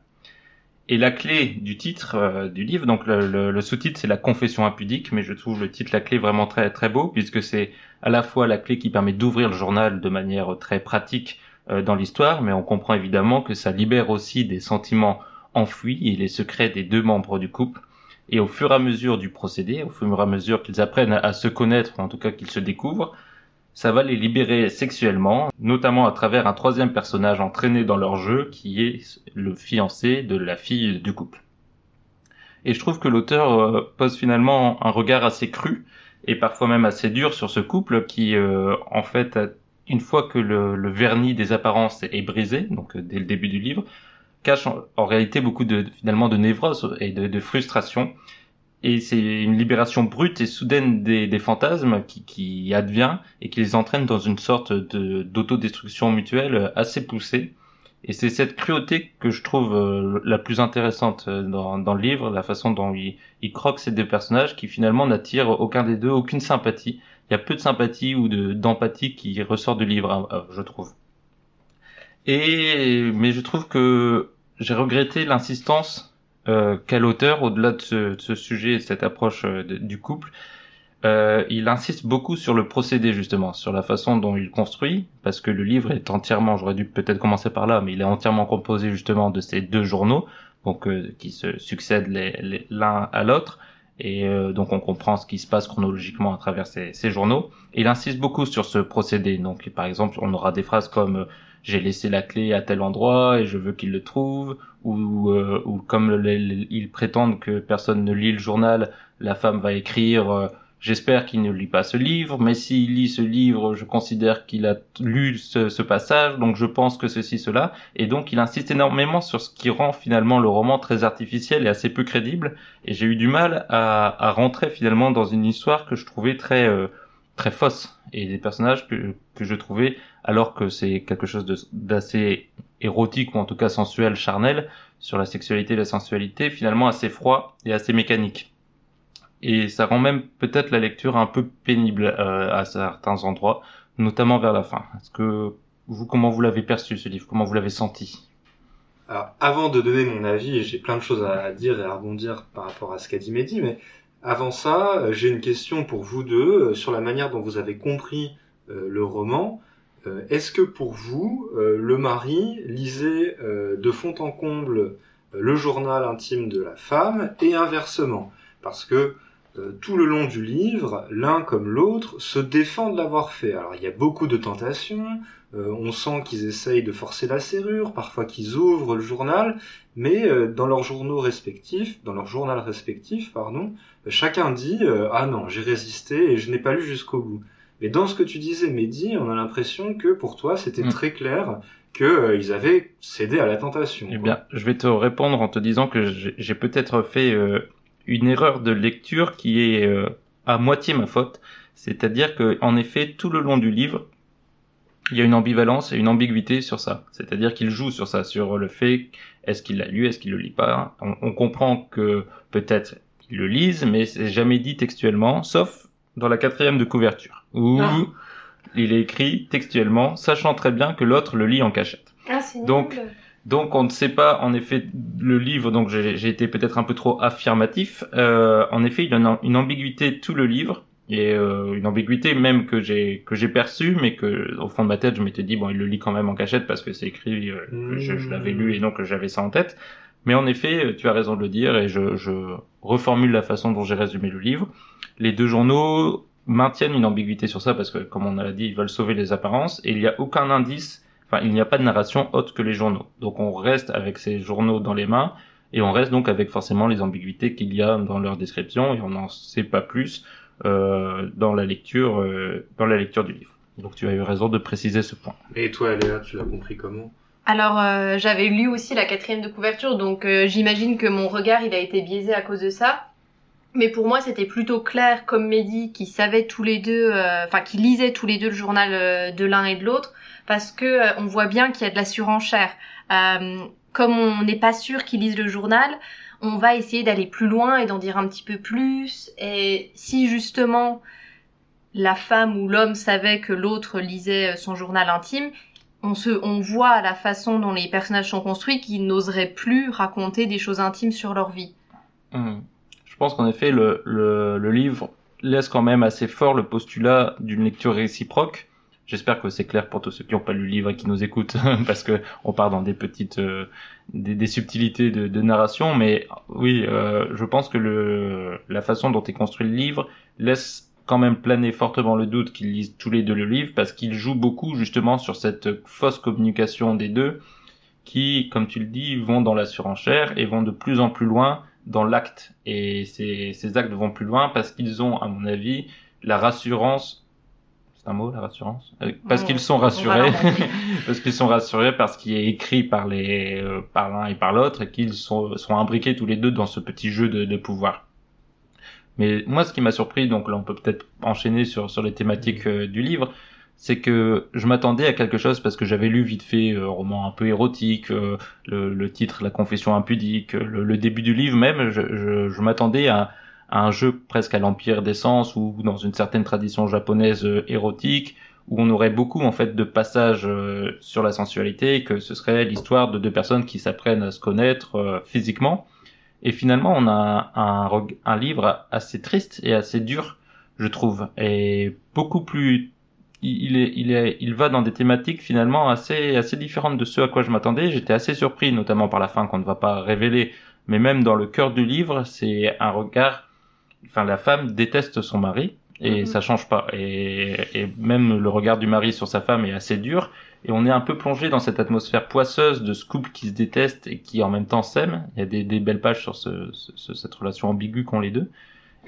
Et la clé du titre euh, du livre, donc le, le- le sous-titre c'est la confession impudique, mais je trouve le titre la clé vraiment très très beau puisque c'est à la fois la clé qui permet d'ouvrir le journal de manière très pratique euh, dans l'histoire, mais on comprend évidemment que ça libère aussi des sentiments enfouis et les secrets des deux membres du couple. Et au fur et à mesure du procédé, au fur et à mesure qu'ils apprennent à se connaître, ou en tout cas qu'ils se découvrent, ça va les libérer sexuellement, notamment à travers un troisième personnage entraîné dans leur jeu, qui est le fiancé de la fille du couple. Et je trouve que l'auteur euh, pose finalement un regard assez cru, et parfois même assez dur sur ce couple, qui euh, en fait, une fois que le, vernis des apparences est brisé, donc euh, dès le début du livre, cache en, en réalité beaucoup de finalement de névrose et de, de frustration. Et c'est une libération brute et soudaine des, fantasmes qui, qui advient et qui les entraîne dans une sorte de d'autodestruction mutuelle assez poussée. Et c'est cette cruauté que je trouve euh, la plus intéressante euh, dans, dans le livre, la façon dont il, il croque ces deux personnages qui finalement n'attirent aucun des deux, aucune sympathie. Il y a peu de sympathie ou de d'empathie qui ressort du livre, euh, je trouve. Et mais je trouve que j'ai regretté l'insistance euh, qu'a l'auteur au-delà de ce, de ce sujet et cette approche euh, du couple. Euh, il insiste beaucoup sur le procédé justement, sur la façon dont il construit, parce que le livre est entièrement, j'aurais dû peut-être commencer par là, mais il est entièrement composé justement de ces deux journaux, donc euh, qui se succèdent l'un à l'autre, et euh, donc on comprend ce qui se passe chronologiquement à travers ces, ces journaux. Il insiste beaucoup sur ce procédé. Donc par exemple, on aura des phrases comme j'ai laissé la clé à tel endroit et je veux qu'il le trouve, ou, euh, ou comme les- les- ils prétendent que personne ne lit le journal, la femme va écrire euh, J'espère qu'il ne lit pas ce livre, mais s'il lit ce livre, je considère qu'il a lu ce, ce passage, donc je pense que ceci, cela. Et donc il insiste énormément sur ce qui rend finalement le roman très artificiel et assez peu crédible. Et j'ai eu du mal à, à rentrer finalement dans une histoire que je trouvais très euh, très fausse et des personnages que, que je trouvais alors que c'est quelque chose d'assez érotique ou en tout cas sensuel, charnel sur la sexualité et la sensualité, finalement assez froid et assez mécanique. et ça rend même peut-être la lecture un peu pénible euh, à certains endroits, notamment vers la fin. Est-ce que vous, comment vous l'avez perçu ce livre? Comment vous l'avez senti? Alors, avant de donner mon avis, j'ai plein de choses à dire et à rebondir par rapport à ce qu'a dit Mehdi, mais avant ça, euh, j'ai une question pour vous deux euh, sur la manière dont vous avez compris le roman. Est-ce que pour vous, le mari lisait de fond en comble le journal intime de la femme et inversement? Parce que tout le long du livre, l'un comme l'autre se défend de l'avoir fait. Alors il y a beaucoup de tentations, on sent qu'ils essayent de forcer la serrure, parfois qu'ils ouvrent le journal, mais dans leurs journaux respectifs, dans leur journal respectif, pardon, chacun dit euh, ah non j'ai résisté et je n'ai pas lu jusqu'au bout. Mais dans ce que tu disais Mehdi, on a l'impression que pour toi c'était mm. très clair qu'ils euh, avaient cédé à la tentation. Eh bien, je vais te répondre en te disant que j'ai peut-être fait euh, une erreur de lecture qui est à moitié ma faute. C'est-à-dire que, en effet, tout le long du livre, il y a une ambivalence et une ambiguïté sur ça. C'est-à-dire qu'il joue sur ça, sur le fait est-ce qu'il l'a lu, est-ce qu'il le lit pas? on comprend que peut-être le lisent, mais c'est jamais dit textuellement, sauf dans la quatrième de couverture, où ah. il est écrit textuellement, sachant très bien que l'autre le lit en cachette. Ah, donc, donc on ne sait pas, en effet, le livre, donc j'ai été peut-être un peu trop affirmatif, euh, en effet, il y a une, ambiguïté tout le livre, et euh, une ambiguïté même que j'ai que j'ai perçue mais que au fond de ma tête je m'étais dit bon il le lit quand même en cachette parce que c'est écrit euh, je, je l'avais lu et donc j'avais ça en tête mais en effet, tu as raison de le dire et je, je reformule la façon dont j'ai résumé le livre. Les deux journaux maintiennent une ambiguïté sur ça parce que, comme on l'a dit, ils veulent sauver les apparences et il n'y a aucun indice, enfin, il n'y a pas de narration autre que les journaux. Donc on reste avec ces journaux dans les mains et on reste donc avec forcément les ambiguïtés qu'il y a dans leur description et on n'en sait pas plus euh, dans la lecture, euh, dans la lecture du livre. Donc tu as eu raison de préciser ce point. Et toi, Léa, tu l'as compris comment? Alors euh, j'avais lu aussi la quatrième de couverture, donc euh, j'imagine que mon regard il a été biaisé à cause de ça. Mais pour moi c'était plutôt clair comme Mehdi qui savait tous les deux, euh, enfin qui lisait tous les deux le journal de l'un et de l'autre, parce que on voit bien qu'il y a de la surenchère. comme on n'est pas sûr qu'ils lisent le journal, on va essayer d'aller plus loin et d'en dire un petit peu plus. Et si justement la femme ou l'homme savait que l'autre lisait son journal intime, on se, on voit à la façon dont les personnages sont construits qu'ils n'oseraient plus raconter des choses intimes sur leur vie. Hmm. Je pense qu'en effet, le, le, livre laisse quand même assez fort le postulat d'une lecture réciproque. J'espère que c'est clair pour tous ceux qui n'ont pas lu le livre et qui nous écoutent, parce que on part dans des petites, euh, des, subtilités de, de, narration. Mais oui, euh, je pense que le, la façon dont est construit le livre laisse quand même planer fortement le doute qu'ils lisent tous les deux le livre parce qu'ils jouent beaucoup justement sur cette fausse communication des deux qui, comme tu le dis, vont dans la surenchère et vont de plus en plus loin dans l'acte. Et ces, ces actes vont plus loin parce qu'ils ont, à mon avis, la rassurance. C'est un mot, la rassurance? Euh, Parce qu'ils sont rassurés, parce qu'ils sont rassurés par ce qui est écrit par les, euh, par l'un et par l'autre, et qu'ils sont, sont imbriqués tous les deux dans ce petit jeu de, de pouvoir. Mais moi, ce qui m'a surpris, donc là, on peut peut-être enchaîner sur sur les thématiques euh, du livre, c'est que je m'attendais à quelque chose parce que j'avais lu vite fait euh, un roman un peu érotique, euh, le, le, titre La confession impudique, le, le, début du livre même, je, je, je m'attendais à, à, un jeu presque à l'empire des sens ou dans une certaine tradition japonaise érotique où on aurait beaucoup en fait de passages sur la sensualité, que ce serait l'histoire de deux personnes qui s'apprennent à se connaître physiquement. Et finalement, on a un, un, livre assez triste et assez dur, je trouve, et beaucoup plus. Il, est, il, est, il va dans des thématiques finalement assez, assez différentes de ce à quoi je m'attendais. J'étais assez surpris, notamment par la fin qu'on ne va pas révéler, mais même dans le cœur du livre, c'est un regard. Enfin, la femme déteste son mari et mm-hmm. ça change pas. Et, et même le regard du mari sur sa femme est assez dur et on est un peu plongé dans cette atmosphère poisseuse de ce couple qui se déteste et qui en même temps s'aime. Il y a des, des, belles pages sur ce, ce, cette relation ambiguë qu'ont les deux.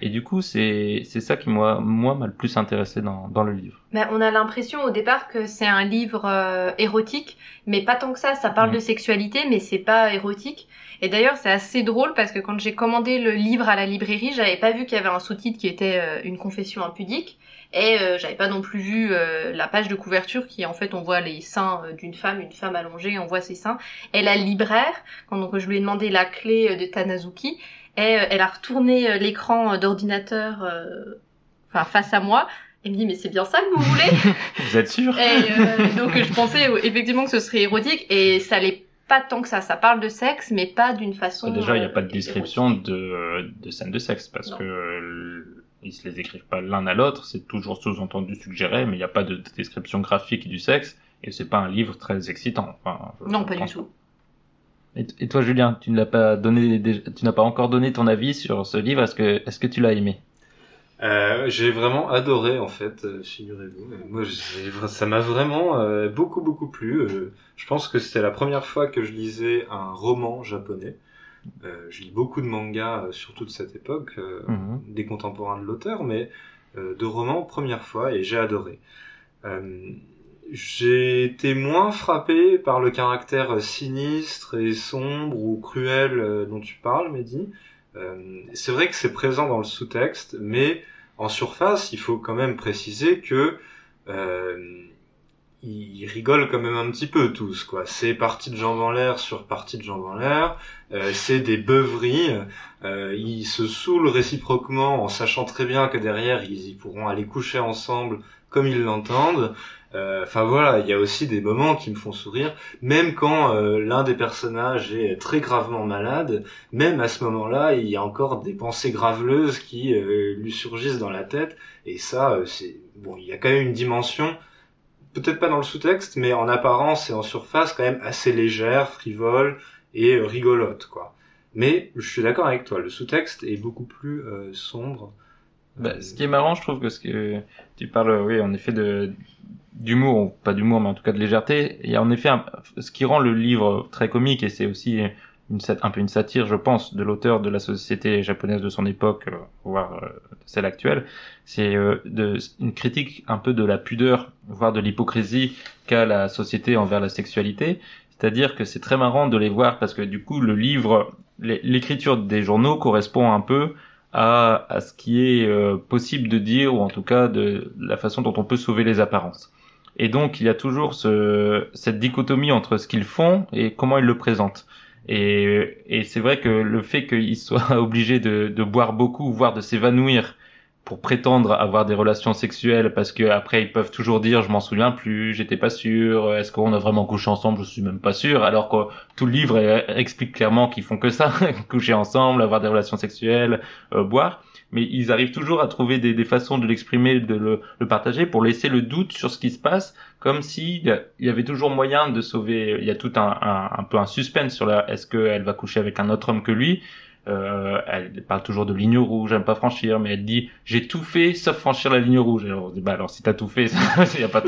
Et du coup, c'est ça qui moi moi m'a le plus intéressé dans dans le livre. Mais on a l'impression au départ que c'est un livre euh, érotique, mais pas tant que ça. Ça parle de sexualité, mais c'est pas érotique. Et d'ailleurs, c'est assez drôle parce que quand j'ai commandé le livre à la librairie, j'avais pas vu qu'il y avait un sous-titre qui était euh, une confession impudique. Et euh, j'avais pas non plus vu euh, la page de couverture qui en fait on voit les seins euh, d'une femme, une femme allongée, on voit ses seins. Et la libraire, quand donc je lui ai demandé la clé de Tanazuki, Et euh, elle a retourné euh, l'écran d'ordinateur euh, enfin face à moi. Elle me dit mais c'est bien ça que vous voulez? Vous êtes sûr? Et euh, donc je pensais euh, effectivement que ce serait érotique et ça l'est pas tant que ça. Ça parle de sexe mais pas d'une façon. Déjà, il n'y a euh, pas de description de, de scènes de sexe parce Non. que euh, ils se les écrivent pas l'un à l'autre. C'est toujours sous-entendu suggéré, mais il n'y a pas de description graphique du sexe et c'est pas un livre très excitant. Enfin, je- Non je pas du tout. Et, et toi, Julien, tu ne l'as pas donné, tu n'as pas encore donné ton avis sur ce livre. Est-ce que, est-ce que tu l'as aimé? Euh, j'ai vraiment adoré en fait, euh, figurez-vous. Euh, Moi, ça m'a vraiment euh, beaucoup beaucoup plu. Euh, je pense que c'était la première fois que je lisais un roman japonais. Euh, je lis beaucoup de mangas, euh, surtout de cette époque, euh, Mhm. des contemporains de l'auteur, mais euh, de romans première fois et j'ai adoré. Euh, j'ai été moins frappé par le caractère sinistre et sombre ou cruel dont tu parles, Mehdi. Euh, c'est vrai que c'est présent dans le sous-texte, mais en surface, il faut quand même préciser que euh, ils rigolent quand même un petit peu tous, quoi. C'est partie de jambes en l'air sur partie de jambes en l'air. Euh, c'est des beuveries. Euh, ils se saoulent réciproquement en sachant très bien que derrière ils, ils pourront aller coucher ensemble comme ils l'entendent. Euh, Enfin voilà, il y a aussi des moments qui me font sourire, même quand euh, l'un des personnages est très gravement malade. Même à ce moment-là, il y a encore des pensées graveleuses qui euh, lui surgissent dans la tête. Et ça, c'est bon, il y a quand même une dimension, peut-être pas dans le sous-texte, mais en apparence et en surface quand même assez légère, frivole et euh, rigolote, quoi. Mais je suis d'accord avec toi, le sous-texte est beaucoup plus euh, sombre. Bah, Euh, ce qui est marrant, je trouve que ce que tu parles, oui, en effet de d'humour, ou pas d'humour, mais en tout cas de légèreté. Il y a en effet un- ce qui rend le livre très comique, et c'est aussi une, un peu une satire, je pense, de l'auteur de la société japonaise de son époque, euh, voire euh, de celle actuelle. C'est euh, de, une critique un peu de la pudeur, voire de l'hypocrisie qu'a la société envers la sexualité. C'est-à-dire que c'est très marrant de les voir parce que du coup, le livre, l'é- l'écriture des journaux correspond un peu à, à ce qui est euh, possible de dire, ou en tout cas de la façon dont on peut sauver les apparences. Et donc, il y a toujours ce, cette dichotomie entre ce qu'ils font et comment ils le présentent. Et, et c'est vrai que le fait qu'ils soient obligés de, de boire beaucoup, voire de s'évanouir pour prétendre avoir des relations sexuelles, parce que après ils peuvent toujours dire je m'en souviens plus, j'étais pas sûr, est-ce qu'on a vraiment couché ensemble, je suis même pas sûr, alors que tout le livre euh, explique clairement qu'ils font que ça, coucher ensemble, avoir des relations sexuelles, euh, boire, mais ils arrivent toujours à trouver des, façons de l'exprimer, de le, partager pour laisser le doute sur ce qui se passe, comme si il y avait toujours moyen de sauver. Il y a tout un, un, un peu un suspense sur la est-ce qu'elle va coucher avec un autre homme que lui? Euh, elle parle toujours de ligne rouge, j'aime pas franchir, mais elle dit j'ai tout fait sauf franchir la ligne rouge. Et alors, bah alors si t'as tout fait, a pas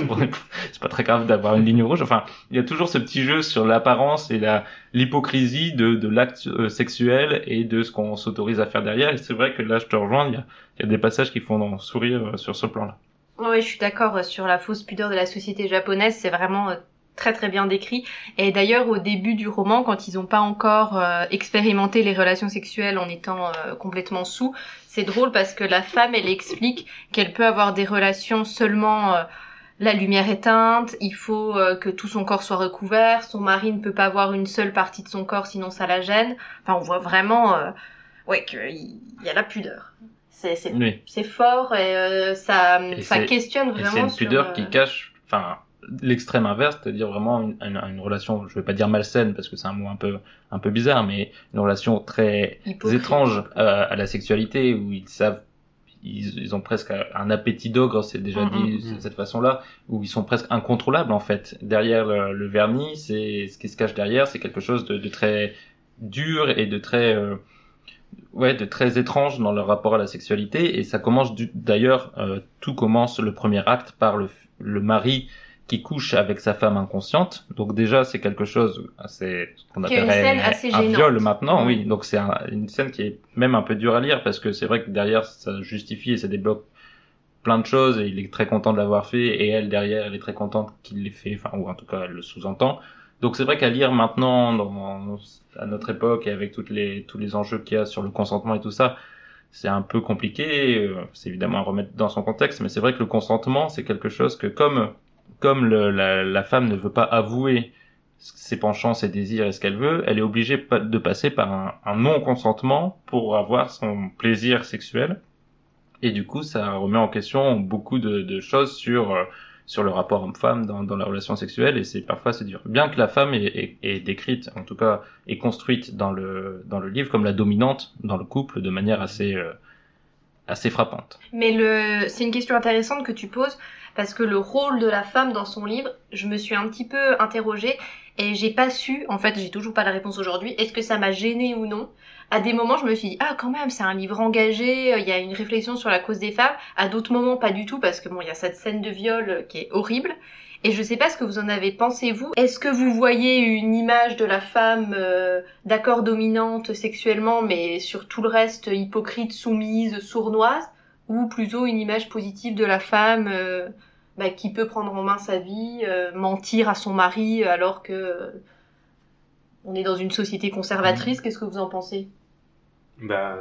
c'est pas très grave d'avoir une ligne rouge. Enfin, il y a toujours ce petit jeu sur l'apparence et la l'hypocrisie de, l'acte euh, sexuel et de ce qu'on s'autorise à faire derrière. Et c'est vrai que là, je te rejoins, il y a, des passages qui font sourire euh, sur ce plan-là. Oui, je suis d'accord euh, sur la fausse pudeur de la société japonaise, c'est vraiment très très bien décrit. Et d'ailleurs, au début du roman, quand ils n'ont pas encore euh, expérimenté les relations sexuelles en étant euh, complètement sous, c'est drôle parce que la femme, elle explique qu'elle peut avoir des relations seulement euh, la lumière éteinte, il faut euh, que tout son corps soit recouvert, son mari ne peut pas voir une seule partie de son corps sinon ça la gêne. Enfin, on voit vraiment euh, ouais, qu'il y a la pudeur. C'est c'est Oui. c'est fort et euh, ça, Et ça questionne vraiment. c'est une pudeur qui cache, enfin, l'extrême inverse, c'est-à-dire vraiment une, une, une relation, je vais pas dire malsaine parce que c'est un mot un peu, un peu bizarre, mais une relation très hypocrite. étrange euh, à la sexualité où ils savent, ils, ils ont presque un appétit d'ogre, c'est déjà Mhm. dit de cette façon-là, où ils sont presque incontrôlables en fait. Derrière le, le vernis, c'est ce qui se cache derrière, c'est quelque chose de, de très dur et de très euh, ouais de très étrange dans leur rapport à la sexualité et ça commence du- d'ailleurs euh, tout commence le premier acte par le, le mari qui couche avec sa femme inconsciente donc déjà c'est quelque chose c'est ce qu'on appellerait un gênante. viol maintenant oui donc c'est un- une scène qui est même un peu dure à lire parce que c'est vrai que derrière ça justifie et ça débloque plein de choses et il est très content de l'avoir fait et elle derrière elle est très contente qu'il l'ait fait enfin ou en tout cas elle le sous-entend donc c'est vrai qu'à lire maintenant, dans, à notre époque et avec toutes les, tous les enjeux qu'il y a sur le consentement et tout ça, c'est un peu compliqué. euh, C'est évidemment à remettre dans son contexte, mais c'est vrai que le consentement, c'est quelque chose que comme, comme la, femme ne veut pas avouer ses penchants, ses désirs et ce qu'elle veut, elle est obligée de passer par un, non-consentement pour avoir son plaisir sexuel. Et du coup, ça remet en question beaucoup de, choses sur euh, sur le rapport homme-femme dans, la relation sexuelle et c'est parfois c'est dur. Bien que la femme est, décrite, en tout cas est construite dans le dans le livre comme la dominante dans le couple de manière assez euh, assez frappante. Mais c'est une question intéressante que tu poses parce que le rôle de la femme dans son livre, je me suis un petit peu interrogée et j'ai pas su, en fait, j'ai toujours pas la réponse aujourd'hui, est-ce que ça m'a gênée ou non. À des moments, je me suis dit, ah, quand même, c'est un livre engagé, euh, il y a une réflexion sur la cause des femmes. À d'autres moments, pas du tout, parce que bon, il y a cette scène de viol euh, qui est horrible. Et je sais pas ce que vous en avez pensé, vous. Est-ce que vous voyez une image de la femme euh, d'accord dominante sexuellement, mais sur tout le reste hypocrite, soumise, sournoise? Ou plutôt une image positive de la femme euh, bah, qui peut prendre en main sa vie, euh, mentir à son mari alors que euh, on est dans une société conservatrice. Qu'est-ce que vous en pensez? Bah,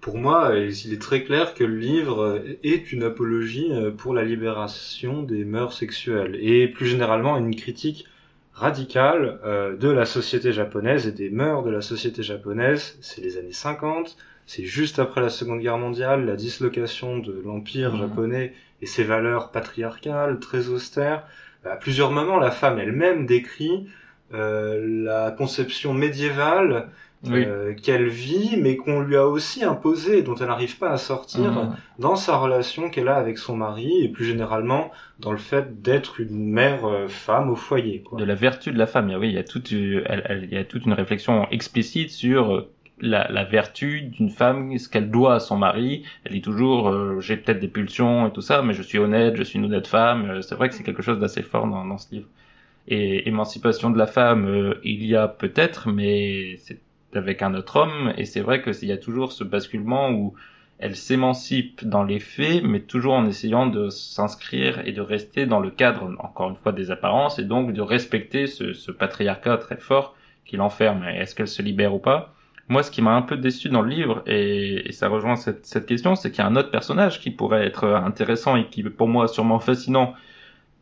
pour moi, il est très clair que le livre est une apologie pour la libération des mœurs sexuelles et plus généralement une critique radicale de la société japonaise et des mœurs de la société japonaise. C'est les années 50, c'est juste après la Seconde Guerre mondiale, la dislocation de l'empire Mhm. japonais et ses valeurs patriarcales très austères. À plusieurs moments, la femme elle-même décrit euh, la conception médiévale Oui. euh, qu'elle vit, mais qu'on lui a aussi imposé, dont elle n'arrive pas à sortir Mhm. dans sa relation qu'elle a avec son mari, et plus généralement dans le fait d'être une mère euh, femme au foyer. Quoi. de la vertu de la femme. Oui, il y a toute, elle- elle- il y a toute une réflexion explicite sur la, la vertu d'une femme, ce qu'elle doit à son mari. Elle dit toujours, euh, j'ai peut-être des pulsions et tout ça, mais je suis honnête, je suis une honnête femme. Euh, C'est vrai que c'est quelque chose d'assez fort dans, dans ce livre. Et émancipation de la femme, euh, il y a peut-être, mais c'est avec un autre homme. Et c'est vrai qu'il y a toujours ce basculement où elle s'émancipe dans les faits, mais toujours en essayant de s'inscrire et de rester dans le cadre, encore une fois, des apparences, et donc de respecter ce, ce patriarcat très fort qui l'enferme. Est-ce qu'elle se libère ou pas? Moi, ce qui m'a un peu déçu dans le livre, et, et ça rejoint cette, cette question, c'est qu'il y a un autre personnage qui pourrait être intéressant et qui, pour moi, sûrement fascinant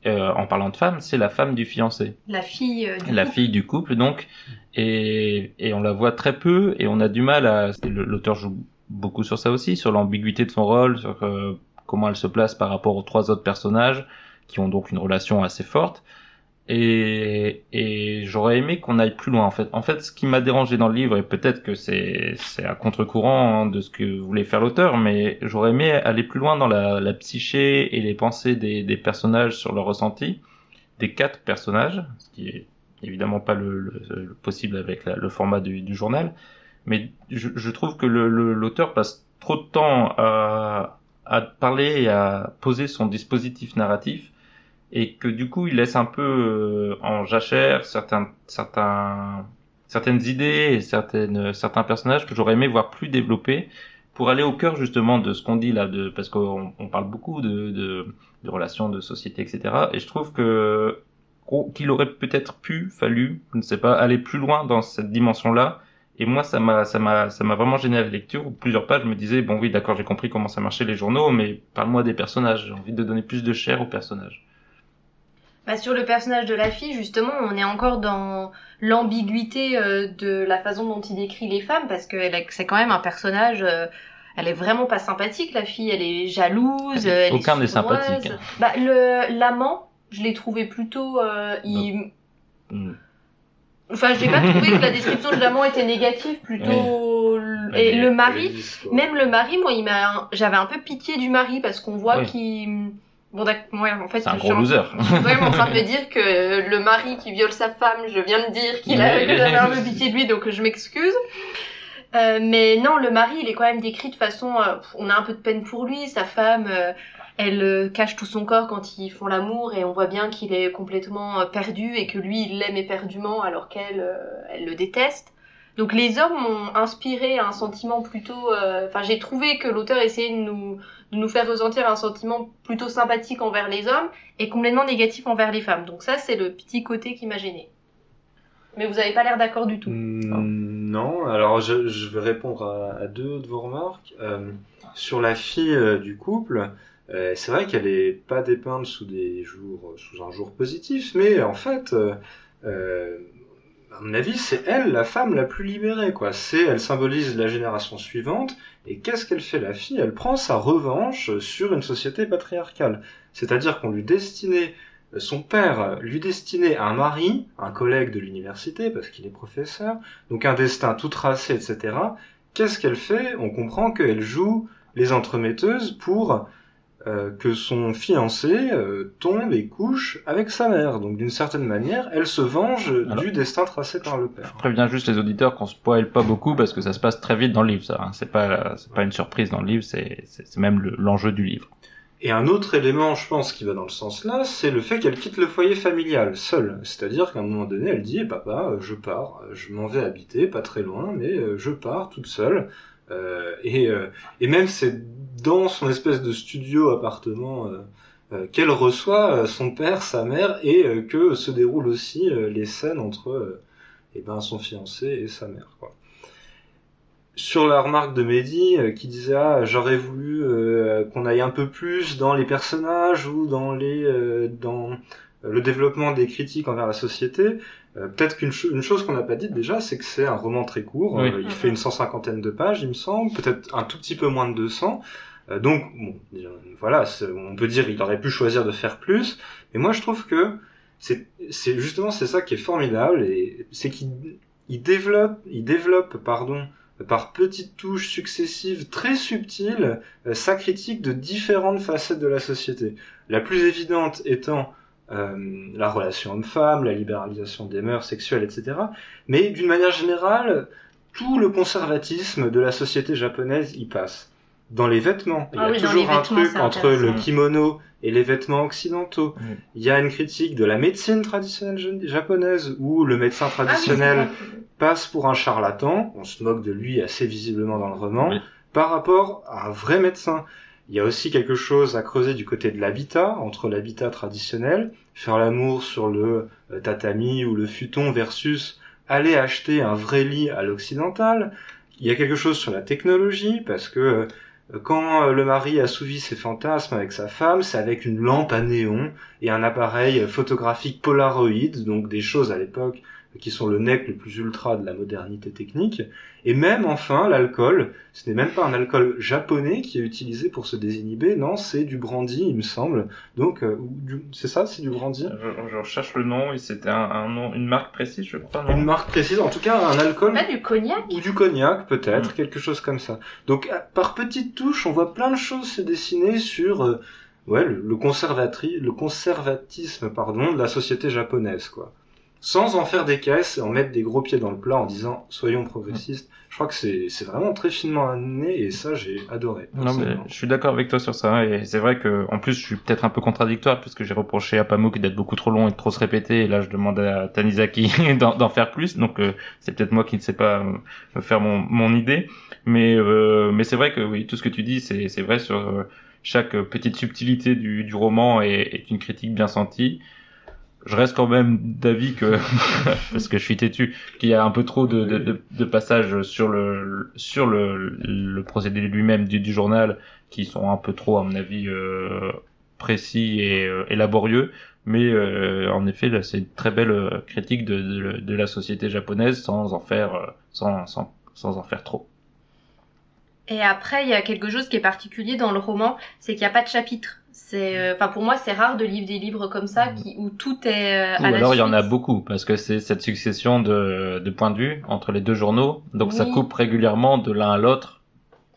euh, en parlant de femme, c'est la femme du fiancé. La fille euh, du la couple. fille du couple donc. Et, et on la voit très peu et on a du mal à l'auteur joue beaucoup sur ça aussi sur l'ambiguïté de son rôle sur euh, comment elle se place par rapport aux trois autres personnages qui ont donc une relation assez forte et, et j'aurais aimé qu'on aille plus loin en fait. En fait ce qui m'a dérangé dans le livre et peut-être que c'est à contre-courant hein, de ce que voulait faire l'auteur mais j'aurais aimé aller plus loin dans la, la psyché et les pensées des, des personnages sur leur ressenti des quatre personnages ce qui est évidemment pas le, le- le possible avec le format du, du journal, mais je, je trouve que le- le- l'auteur passe trop de temps à, à parler et à poser son dispositif narratif et que du coup il laisse un peu euh, en jachère certains, certains, certaines idées et certaines, certains personnages que j'aurais aimé voir plus développés pour aller au cœur justement de ce qu'on dit là, de, parce qu'on on parle beaucoup de, de, de relations de société, etc. Et je trouve que qu'il aurait peut-être pu, fallu, je ne sais pas, aller plus loin dans cette dimension-là. Et moi, ça m'a, ça m'a, ça m'a vraiment gêné à la lecture. Où plusieurs pages, me disais, bon oui, d'accord, j'ai compris comment ça marchait les journaux, mais parle-moi des personnages. J'ai envie de donner plus de chair aux personnages. Bah, sur le personnage de la fille, justement, on est encore dans l'ambiguïté euh, de la façon dont il décrit les femmes, parce que c'est quand même un personnage. euh, elle est vraiment pas sympathique, la fille. Elle est jalouse. Elle est- elle aucun n'est sympathique. Bah, le l'amant, je l'ai trouvé plutôt. euh, il... Enfin, j'ai pas trouvé que la description de l'amant était négative, plutôt. Et le mari, même le mari, moi, il m'a, j'avais un peu pitié du mari parce qu'on voit Oui. qu'il, bon, d'accord, ouais, en fait, C'est un je gros suis en- loser. vraiment en train de me dire que le mari qui viole sa femme, je viens de dire qu'il a, Ouais. que j'avais un peu pitié de lui, donc je m'excuse. Euh, mais non, le mari, il est quand même décrit de façon, euh, on a un peu de peine pour lui. Sa femme, euh, elle euh, cache tout son corps quand ils font l'amour et on voit bien qu'il est complètement perdu et que lui, il l'aime éperdument alors qu'elle, elle le déteste. Donc les hommes m'ont inspiré un sentiment plutôt, euh, enfin j'ai trouvé que l'auteur essayait de nous, de nous faire ressentir un sentiment plutôt sympathique envers les hommes et complètement négatif envers les femmes. Donc ça c'est le petit côté qui m'a gêné. Mais vous avez pas l'air d'accord du tout. Mm, Non, alors je, vais répondre à, deux de vos remarques. Euh, sur la fille euh, du couple, Euh, c'est vrai qu'elle est pas dépeinte sous un jour positif, mais en fait, à mon avis, c'est elle la femme la plus libérée, quoi. C'est, elle symbolise la génération suivante. Et qu'est-ce qu'elle fait, la fille? Elle prend sa revanche sur une société patriarcale. C'est-à-dire qu'on lui destinait, son père lui destinait un mari, un collègue de l'université, parce qu'il est professeur, donc un destin tout tracé, etc. Qu'est-ce qu'elle fait? On comprend qu'elle joue les entremetteuses pour euh, que son fiancé euh, tombe et couche avec sa mère. Donc d'une certaine manière, elle se venge Alors- du destin tracé par le père. Je préviens juste les auditeurs qu'on spoil pas beaucoup parce que ça se passe très vite dans le livre, ça. hein. C'est pas, c'est pas une surprise dans le livre, c'est, c'est même le- l'enjeu du livre. Et un autre élément, je pense, qui va dans le sens là, c'est le fait qu'elle quitte le foyer familial, seule. C'est-à-dire qu'à un moment donné, elle dit, Eh, papa, euh, je pars, je m'en vais habiter, pas très loin, mais je pars toute seule. Euh, et, euh, et même c'est dans son espèce de studio appartement euh, qu'elle reçoit son père, sa mère, et que se déroulent aussi les scènes entre eh ben, son fiancé et sa mère. Sur la remarque de Mehdi qui disait ah j'aurais voulu qu'on aille un peu plus dans les personnages ou dans les dans le développement des critiques envers la société. Euh, Peut-être qu'une cho- une chose qu'on n'a pas dite déjà, c'est que c'est un roman très court. Oui. Euh, il fait une cent cinquantaine de pages, il me semble, peut-être un tout petit peu moins de 200. Euh, donc bon, voilà, on peut dire il aurait pu choisir de faire plus. Mais moi je trouve que c'est justement c'est ça qui est formidable et c'est qu'il il développe il développe pardon par petites touches successives très subtiles sa critique de différentes facettes de la société. La plus évidente étant euh, la relation homme-femme, la libéralisation des mœurs sexuelles, etc. Mais d'une manière générale, tout le conservatisme de la société japonaise y passe. Dans les vêtements, il y Ah a oui, toujours un truc entre le kimono et les vêtements occidentaux. Oui. Il y a une critique de la médecine traditionnelle ja- japonaise où le médecin Ah oui, traditionnel passe pour un charlatan, on se moque de lui assez visiblement dans le roman, Oui. par rapport à un vrai médecin. Il y a aussi quelque chose à creuser du côté de l'habitat, entre l'habitat traditionnel, faire l'amour sur le euh, tatami ou le futon versus aller acheter un vrai lit à l'occidental. Il y a quelque chose sur la technologie, parce que euh, quand euh, le mari assouvit ses fantasmes avec sa femme, c'est avec une lampe à néon et un appareil photographique Polaroid, donc des choses à l'époque qui sont le nec le plus ultra de la modernité technique. Et même enfin, l'alcool, ce n'est même pas un alcool japonais qui est utilisé pour se désinhiber, non, c'est du brandy, il me semble. Donc, euh, c'est ça, c'est du brandy? Je, je recherche le nom et c'était un, un nom, une marque précise, je crois. non? Une marque précise, en tout cas un alcool Pas du cognac ou du cognac peut-être, Mm. quelque chose comme ça. Donc à- par petites touches, on voit plein de choses se dessiner sur euh, ouais, le, le, conservatri- le conservatisme pardon, de la société japonaise, quoi. Sans en faire des caisses et en mettre des gros pieds dans le plat en disant soyons progressistes. Je crois que c'est c'est vraiment très finement amené et ça j'ai adoré. Non mais je suis d'accord avec toi sur ça. Et c'est vrai que en plus je suis peut-être un peu contradictoire puisque j'ai reproché à Pamuk d'être beaucoup trop long et de trop se répéter. Et là je demande à Tanizaki d'en d'en faire plus. Donc euh, c'est peut-être moi qui ne sais pas euh, faire mon, mon idée. Mais euh, mais c'est vrai que oui tout ce que tu dis c'est c'est vrai sur euh, chaque petite subtilité du, du roman est, est une critique bien sentie je reste quand même d'avis que parce que je suis têtu qu'il y a un peu trop de, de, de, de passages sur le sur le, le procédé lui-même du, du journal qui sont un peu trop à mon avis euh, précis et, euh, et laborieux. Mais euh, en effet là c'est une très belle euh, critique de, de, de la société japonaise sans en faire euh, sans, sans, sans en faire trop Et après, il y a quelque chose qui est particulier dans le roman, c'est qu'il n'y a pas de chapitre. C'est, euh, enfin pour moi, c'est rare de lire des livres comme ça qui, où tout est euh, Ou à alors il y en a beaucoup parce que c'est cette succession de, de points de vue entre les deux journaux, donc ça coupe régulièrement de l'un à l'autre,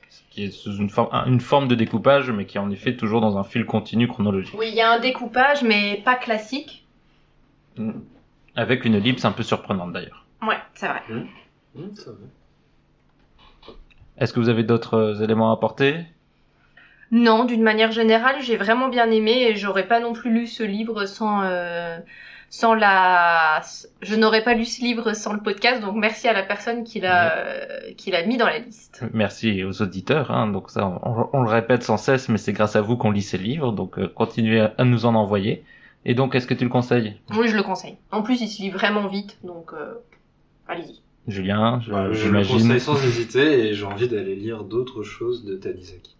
ce qui est sous une forme, une forme de découpage, mais qui est en effet toujours dans un fil continu chronologique, Oui, il y a un découpage, mais pas classique. avec une ellipse un peu surprenante d'ailleurs. Ouais, c'est vrai. Hum, ça va. Est-ce que vous avez d'autres euh, éléments à apporter? Non, d'une manière générale, j'ai vraiment bien aimé et j'aurais pas non plus lu ce livre sans euh, sans la je n'aurais pas lu ce livre sans le podcast donc merci à la personne qui l'a euh, qui l'a mis dans la liste. Merci aux auditeurs, hein, donc ça on, on le répète sans cesse, mais c'est grâce à vous qu'on lit ces livres, donc euh, continuez à, à nous en envoyer. Et donc est-ce que tu le conseilles? Oui, je le conseille. En plus, il se lit vraiment vite donc euh, allez-y. Julien, je- Ouais, je le conseille sans hésiter et j'ai envie d'aller lire d'autres choses de Tanizaki.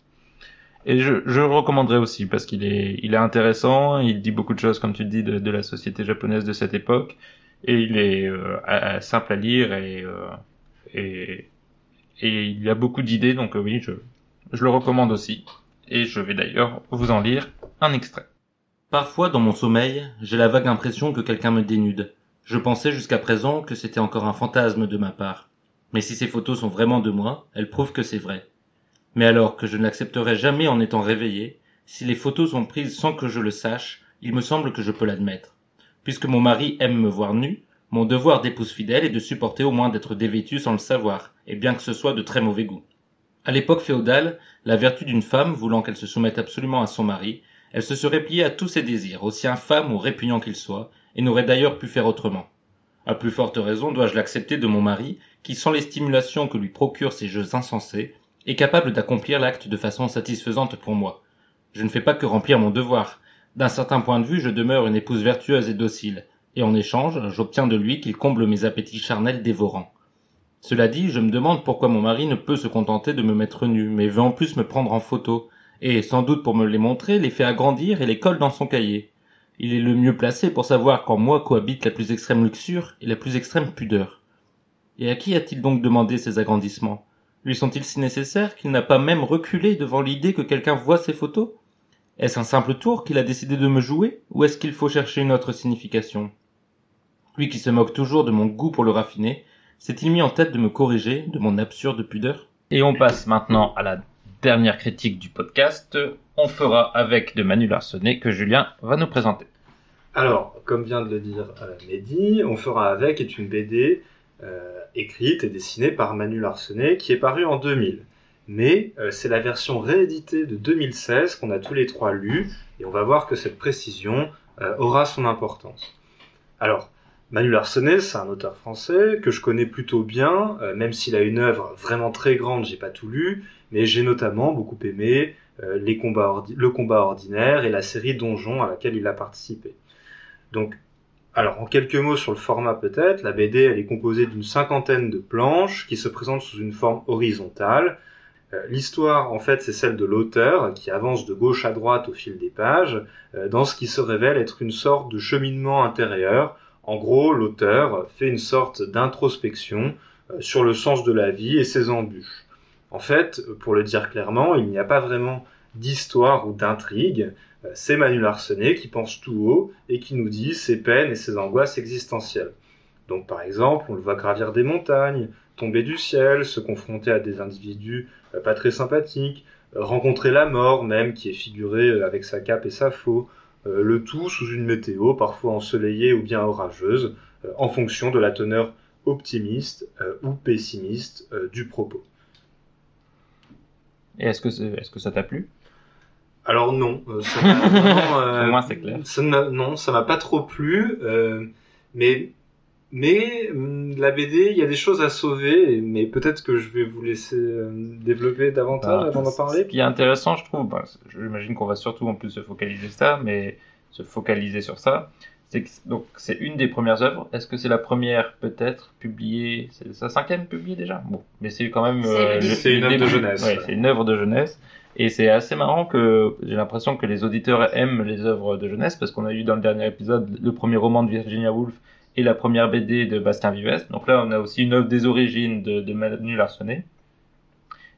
Et je, je le recommanderais aussi parce qu'il est, il est intéressant, il dit beaucoup de choses, comme tu dis, de, de la société japonaise de cette époque, et il est euh, à- à- simple à lire et, euh, et, et il a beaucoup d'idées, donc euh, oui, je, je le recommande aussi. Et je vais d'ailleurs vous en lire un extrait. Parfois, dans mon sommeil, j'ai la vague impression que quelqu'un me dénude. Je pensais jusqu'à présent que c'était encore un fantasme de ma part. Mais si ces photos sont vraiment de moi, elles prouvent que c'est vrai. Mais alors que je ne l'accepterai jamais en étant réveillé, si les photos sont prises sans que je le sache, il me semble que je peux l'admettre. Puisque mon mari aime me voir nu, mon devoir d'épouse fidèle est de supporter au moins d'être dévêtue sans le savoir, et bien que ce soit de très mauvais goût. À l'époque féodale, la vertu d'une femme voulant qu'elle se soumette absolument à son mari, elle se serait pliée à tous ses désirs, aussi infâmes ou répugnants qu'ils soient, et n'aurait d'ailleurs pu faire autrement. À plus forte raison dois-je l'accepter de mon mari, qui, sans les stimulations que lui procurent ces jeux insensés, est capable d'accomplir l'acte de façon satisfaisante pour moi. Je ne fais pas que remplir mon devoir. D'un certain point de vue, je demeure une épouse vertueuse et docile, et en échange, j'obtiens de lui qu'il comble mes appétits charnels dévorants. Cela dit, je me demande pourquoi mon mari ne peut se contenter de me mettre nu, mais veut en plus me prendre en photo, et, sans doute pour me les montrer, les fait agrandir et les colle dans son cahier. Il est le mieux placé pour savoir qu'en moi cohabite la plus extrême luxure et la plus extrême pudeur. Et à qui a-t-il donc demandé ces agrandissements? Lui sont-ils si nécessaires qu'il n'a pas même reculé devant l'idée que quelqu'un voit ces photos? Est-ce un simple tour qu'il a décidé de me jouer, ou est-ce qu'il faut chercher une autre signification? Lui qui se moque toujours de mon goût pour le raffiner, s'est-il mis en tête de me corriger de mon absurde pudeur? Et on passe maintenant à la dernière critique du podcast. On fera avec de Manu Larsonnet que Julien va nous présenter. Alors, comme vient de le dire euh, Mehdi, On fera avec est une BD euh, écrite et dessinée par Manu Larsenet qui est parue en 2000. Mais euh, c'est la version rééditée de 2016 qu'on a tous les trois lue et on va voir que cette précision aura son importance. Alors, Manu Larsenet, c'est un auteur français que je connais plutôt bien, même s'il a une œuvre vraiment très grande, j'ai pas tout lu, mais j'ai notamment beaucoup aimé les combats le combat ordinaire et la série Donjon à laquelle il a participé. Donc, alors en quelques mots sur le format peut-être, la BD elle est composée d'une cinquantaine de planches qui se présentent sous une forme horizontale. Euh, L'histoire en fait c'est celle de l'auteur qui avance de gauche à droite au fil des pages euh, dans ce qui se révèle être une sorte de cheminement intérieur. En gros, l'auteur fait une sorte d'introspection euh, sur le sens de la vie et ses embûches. En fait, pour le dire clairement, il n'y a pas vraiment d'histoire ou d'intrigue. Euh, C'est Manu Larsenet qui pense tout haut et qui nous dit ses peines et ses angoisses existentielles. Donc par exemple, on le voit gravir des montagnes, tomber du ciel, se confronter à des individus euh, pas très sympathiques, euh, rencontrer la mort même qui est figurée avec sa cape et sa faux, le tout sous une météo parfois ensoleillée ou bien orageuse, en fonction de la teneur optimiste ou pessimiste du propos. Et est-ce que, est-ce que ça t'a plu? Alors non, euh, ça vraiment, euh, Au moins, c'est clair. Ça non, ça m'a pas trop plu, euh, mais mais hum, la BD, il y a des choses à sauver, mais peut-être que je vais vous laisser développer davantage Ah, avant d'en Ce parler. qui est intéressant, je trouve, bah, j'imagine qu'on va surtout en plus se focaliser ça, mais se focaliser sur ça, donc c'est une des premières œuvres. Est-ce que c'est la première peut-être publiée? C'est sa cinquième publiée déjà? Bon, mais c'est quand même. C'est. C'est une œuvre de jeunesse. Ouais, c'est une œuvre de jeunesse. Et c'est assez marrant que j'ai l'impression que les auditeurs aiment les œuvres de jeunesse parce qu'on a eu dans le dernier épisode le premier roman de Virginia Woolf et la première BD de Bastien Vives. Donc là, on a aussi une œuvre des origines de, de Manu Larsonnet.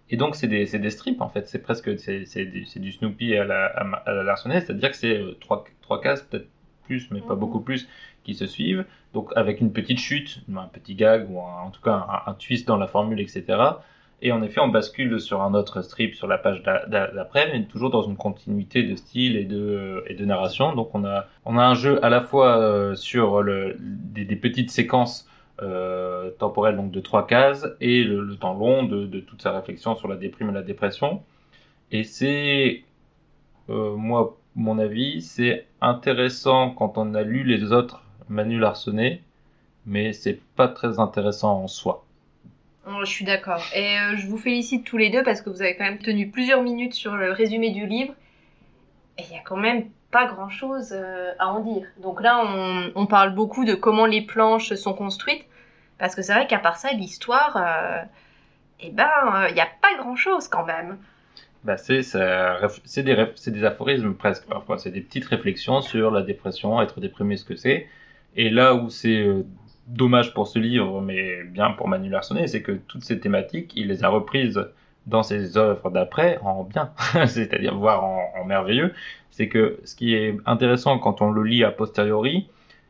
Et donc, c'est des, c'est des strips, en fait. C'est presque, c'est, c'est, du, du Snoopy à la, à la Larsonnet. C'est-à-dire que c'est euh, trois, trois cases, peut-être plus, mais pas Mhm. beaucoup plus, qui se suivent. Donc, avec une petite chute, un petit gag, ou un- en tout cas un, un twist dans la formule, etc. Et en effet, on bascule sur un autre strip sur la page d'a- d'a- d'après, mais toujours dans une continuité de style et de, et de narration. Donc, on a, on a un jeu à la fois euh, sur le, des, des petites séquences euh, temporelles donc de trois cases et le, le temps long de, de toute sa réflexion sur la déprime et la dépression. Et c'est, euh, moi, mon avis, c'est intéressant quand on a lu les autres Manu Larsonnet, mais c'est pas très intéressant en soi. Oh, Je suis d'accord. Et euh, je vous félicite tous les deux parce que vous avez quand même tenu plusieurs minutes sur le résumé du livre. Et il y a quand même pas grand chose à en dire. Donc là, on, on parle beaucoup de comment les planches sont construites. Parce que c'est vrai qu'à part ça, l'histoire, euh, eh ben, il n'y a pas grand chose quand même. Bah, c'est des, aphorismes presque parfois. C'est des petites réflexions sur la dépression, être déprimé, ce que c'est. Et là où c'est euh, dommage pour ce livre, mais bien pour Manu Larsonnet, c'est que toutes ces thématiques, il les a reprises dans ses œuvres d'après en bien, c'est-à-dire voire en, merveilleux. C'est que ce qui est intéressant quand on le lit a posteriori,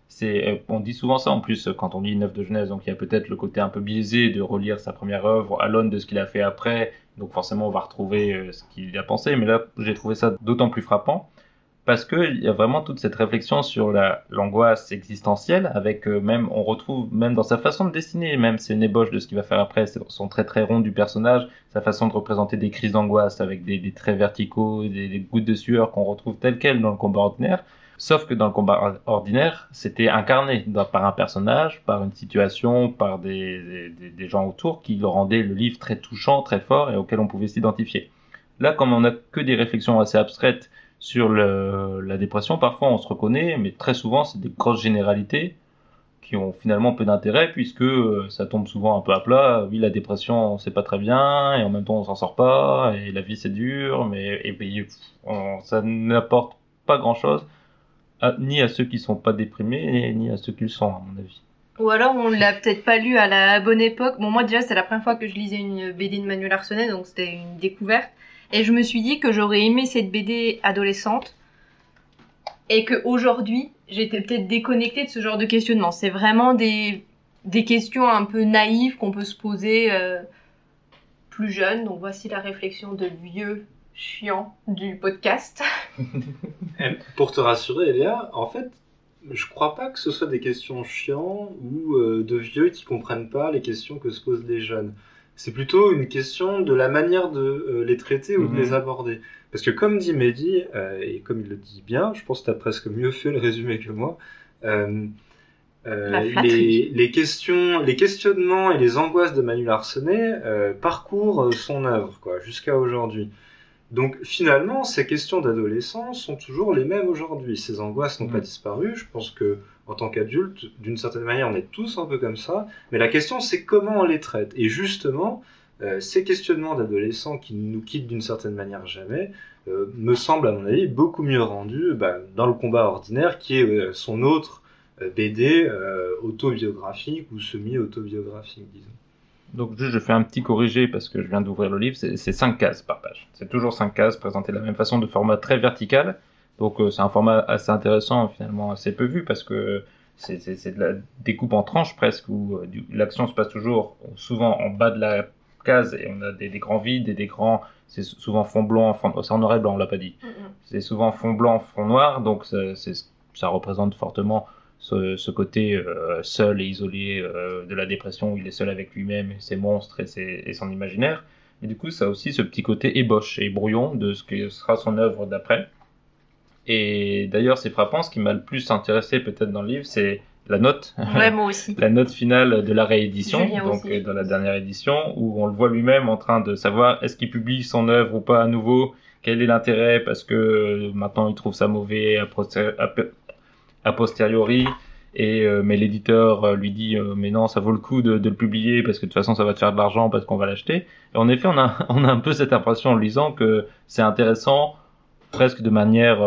c'est, euh, on dit souvent ça en plus quand on lit une œuvre de Genèse, donc il y a peut-être le côté un peu biaisé de relire sa première œuvre à l'aune de ce qu'il a fait après, donc forcément on va retrouver euh, ce qu'il a pensé, mais là j'ai trouvé ça d'autant plus frappant parce que il y a vraiment toute cette réflexion sur la l'angoisse existentielle avec euh, même on retrouve même dans sa façon de dessiner même c'est une ébauche de ce qu'il va faire après son trait très rond du personnage sa façon de représenter des crises d'angoisse avec des, des traits verticaux des, des gouttes de sueur qu'on retrouve telles quelles dans le combat ordinaire sauf que dans le combat ordinaire c'était incarné par un personnage par une situation par des, des, gens autour qui le rendaient le livre très touchant très fort et auquel on pouvait s'identifier là comme on a que des réflexions assez abstraites sur la dépression, parfois on se reconnaît, mais très souvent c'est des grosses généralités qui ont finalement peu d'intérêt puisque euh, ça tombe souvent un peu à plat. Oui, la dépression c'est pas très bien et en même temps on s'en sort pas et la vie c'est dur, mais on- ça n'apporte pas grand chose ni à ceux qui sont pas déprimés ni à ceux qui le sont à mon avis. Ou alors on l'a peut-être pas lu à la bonne époque. Bon moi déjà c'est la première fois que je lisais une BD de Manuel Arsenet donc c'était une découverte. Et je me suis dit que j'aurais aimé cette BD adolescente et que aujourd'hui j'étais peut-être déconnectée de ce genre de questionnement. C'est vraiment des, des questions un peu naïves qu'on peut se poser euh, plus jeune. Donc voici la réflexion de vieux chiant du podcast. Eh, Pour te rassurer, Elia, en fait, je crois pas que ce soit des questions chiants ou euh, de vieux qui comprennent pas les questions que se posent les jeunes. C'est plutôt une question de la manière de euh, les traiter ou Mhm. de les aborder. Parce que comme dit Mehdi, euh, et comme il le dit bien, je pense que tu as presque mieux fait le résumé que moi, euh, euh, les, les questions, les questionnements et les angoisses de Manu Larsenet euh, parcourent son œuvre quoi, jusqu'à aujourd'hui. Donc finalement, ces questions d'adolescence sont toujours les mêmes aujourd'hui. Ces angoisses n'ont Mm. pas disparu. Je pense que en tant qu'adulte, d'une certaine manière, on est tous un peu comme ça. Mais la question, c'est comment on les traite. Et justement, euh, ces questionnements d'adolescents qui nous quittent d'une certaine manière jamais, euh, me semblent à mon avis beaucoup mieux rendus bah, dans le combat ordinaire, qui est euh, son autre BD autobiographique ou semi-autobiographique, disons. Donc juste je fais un petit corrigé parce que je viens d'ouvrir le livre, c'est c'est cinq cases par page. C'est toujours cinq cases présentées de la même façon, de format très vertical. Donc euh, c'est un format assez intéressant, finalement assez peu vu parce que c'est de la découpe en tranches presque où euh, l'action se passe toujours souvent en bas de la case et on a des, des grands vides et des grands, c'est souvent fond blanc, fond, c'est en noir et blanc, on l'a pas dit. C'est souvent fond blanc, fond noir, donc ça représente fortement ce, ce côté euh, seul et isolé euh, de la dépression où il est seul avec lui-même ses monstres et, ses- et son imaginaire. Et du coup, ça a aussi ce petit côté ébauche et brouillon de ce que sera son œuvre d'après. Et d'ailleurs, c'est frappant, ce qui m'a le plus intéressé peut-être dans le livre, c'est la note. Ouais, moi aussi. la note finale de la réédition, Julien donc aussi. dans la dernière édition, où on le voit lui-même en train de savoir est-ce qu'il publie son œuvre ou pas à nouveau, quel est l'intérêt, parce que euh, maintenant il trouve ça mauvais posté- a posteriori, et euh, mais l'éditeur euh, lui dit euh, mais non ça vaut le coup de, le publier parce que de toute façon ça va te faire de l'argent parce qu'on va l'acheter. Et en effet on a on a un peu cette impression en lisant que c'est intéressant presque de manière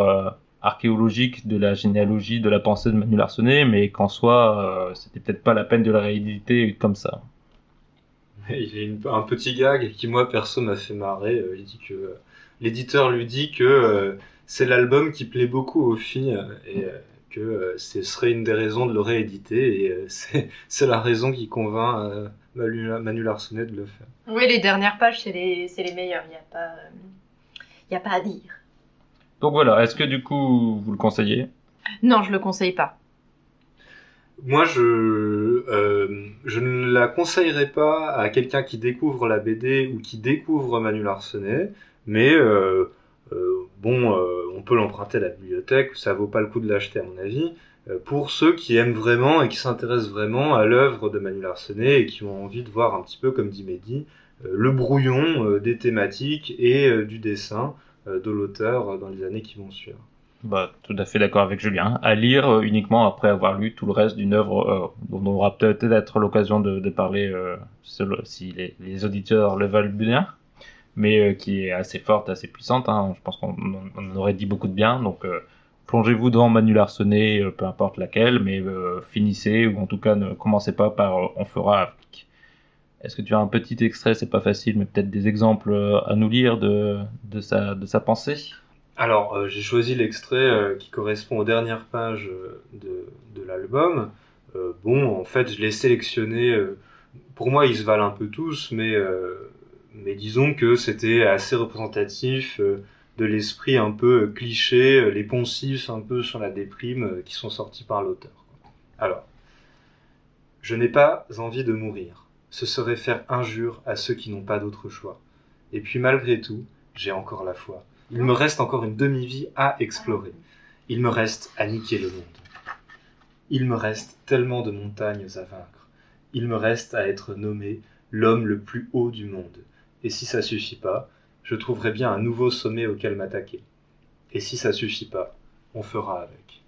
archéologique de la généalogie de la pensée de Manu Larsonnet, mais qu'en soi, c'était peut-être pas la peine de la rééditer comme ça. Il y a une- un petit gag qui, moi, perso, m'a fait marrer. Il dit que l'éditeur lui dit que c'est l'album qui plaît beaucoup aux filles et que euh, ce serait une des raisons de le rééditer. Et euh, c'est la raison qui convainc euh, Manu, Manu Larsonnet de le faire. Oui, les dernières pages, c'est les, meilleures. Il n'y a, pas, y a pas à dire. Donc voilà, est-ce que du coup vous le conseillez? Non, je le conseille pas. Moi, je, euh, je ne la conseillerais pas à quelqu'un qui découvre la BD ou qui découvre Manu Larsenet, mais euh, bon, euh, on peut l'emprunter à la bibliothèque, ça vaut pas le coup de l'acheter à mon avis. Euh, pour ceux qui aiment vraiment et qui s'intéressent vraiment à l'œuvre de Manu Larsenet et qui ont envie de voir un petit peu, comme dit Mehdi, euh, le brouillon euh, des thématiques et euh, du dessin euh, de l'auteur euh, dans les années qui vont suivre. Bah, tout à fait d'accord avec Julien. À lire euh, uniquement après avoir lu tout le reste d'une œuvre euh, dont on aura peut-être l'occasion de, parler euh, si les, les auditeurs le veulent bien. Mais euh, qui est assez forte, assez puissante. Hein. Je pense qu'on on aurait dit beaucoup de bien. Donc euh, plongez-vous dans Manu Larsonnet, euh, peu importe laquelle, mais finissez ou en tout cas ne commencez pas par On fera. Est-ce que tu as un petit extrait, c'est pas facile, mais peut-être des exemples à nous lire de, de, sa, de sa pensée? Alors, j'ai choisi l'extrait qui correspond aux dernières pages de, de l'album. Bon, en fait, je l'ai sélectionné. pour moi, ils se valent un peu tous, mais, mais disons que c'était assez représentatif euh, de l'esprit un peu euh, cliché, euh, les poncifs un peu sur la déprime qui sont sortis par l'auteur. Alors, je n'ai pas envie de mourir. Ce serait faire injure à ceux qui n'ont pas d'autre choix. Et puis malgré tout, j'ai encore la foi. Il me reste encore une demi-vie à explorer. Il me reste à niquer le monde. Il me reste tellement de montagnes à vaincre. Il me reste à être nommé l'homme le plus haut du monde. Et si ça suffit pas, je trouverai bien un nouveau sommet auquel m'attaquer. Et si ça suffit pas, on fera avec.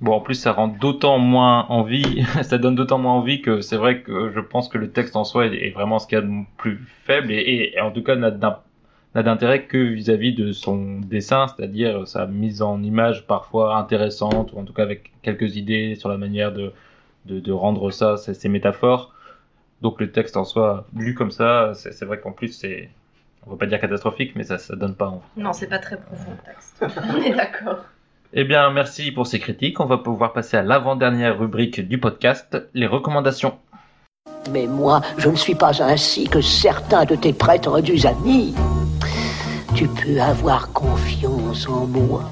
Bon, en plus, ça rend d'autant moins envie, ça donne d'autant moins envie que c'est vrai que je pense que le texte en soi est vraiment ce qu'il y a de plus faible et, en tout cas n'a d'intérêt que vis-à-vis de son dessin, c'est-à-dire sa mise en image parfois intéressante ou en tout cas avec quelques idées sur la manière de, de, rendre ça, ces métaphores. Donc le texte en soi, lu comme ça, c'est vrai qu'en plus c'est, on va pas dire catastrophique, mais ça, ça donne pas envie. Non, c'est pas très profond le texte. On est d'accord. Eh bien, merci pour ces critiques. On va pouvoir passer à l'avant-dernière rubrique du podcast, les recommandations. Mais moi, je ne suis pas ainsi que certains de tes prétendus amis. Tu peux avoir confiance en moi.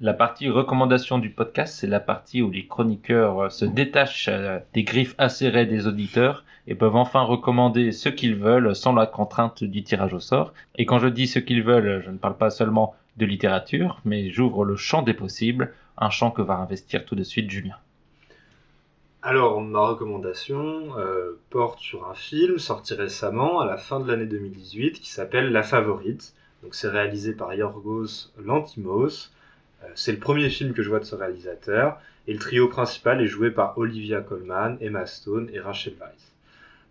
La partie recommandation du podcast, c'est la partie où les chroniqueurs euh, se détachent euh, des griffes acérées des auditeurs et peuvent enfin recommander ce qu'ils veulent sans la contrainte du tirage au sort. Et quand je dis ce qu'ils veulent, je ne parle pas seulement de littérature, mais j'ouvre le champ des possibles, un champ que va investir tout de suite Julien. Alors, ma recommandation euh, porte sur un film sorti récemment, à la fin de l'année 2018, qui s'appelle La Favorite. Donc, c'est réalisé par Yorgos Lantimos. Euh, c'est le premier film que je vois de ce réalisateur. Et le trio principal est joué par Olivia Colman, Emma Stone et Rachel Weisz.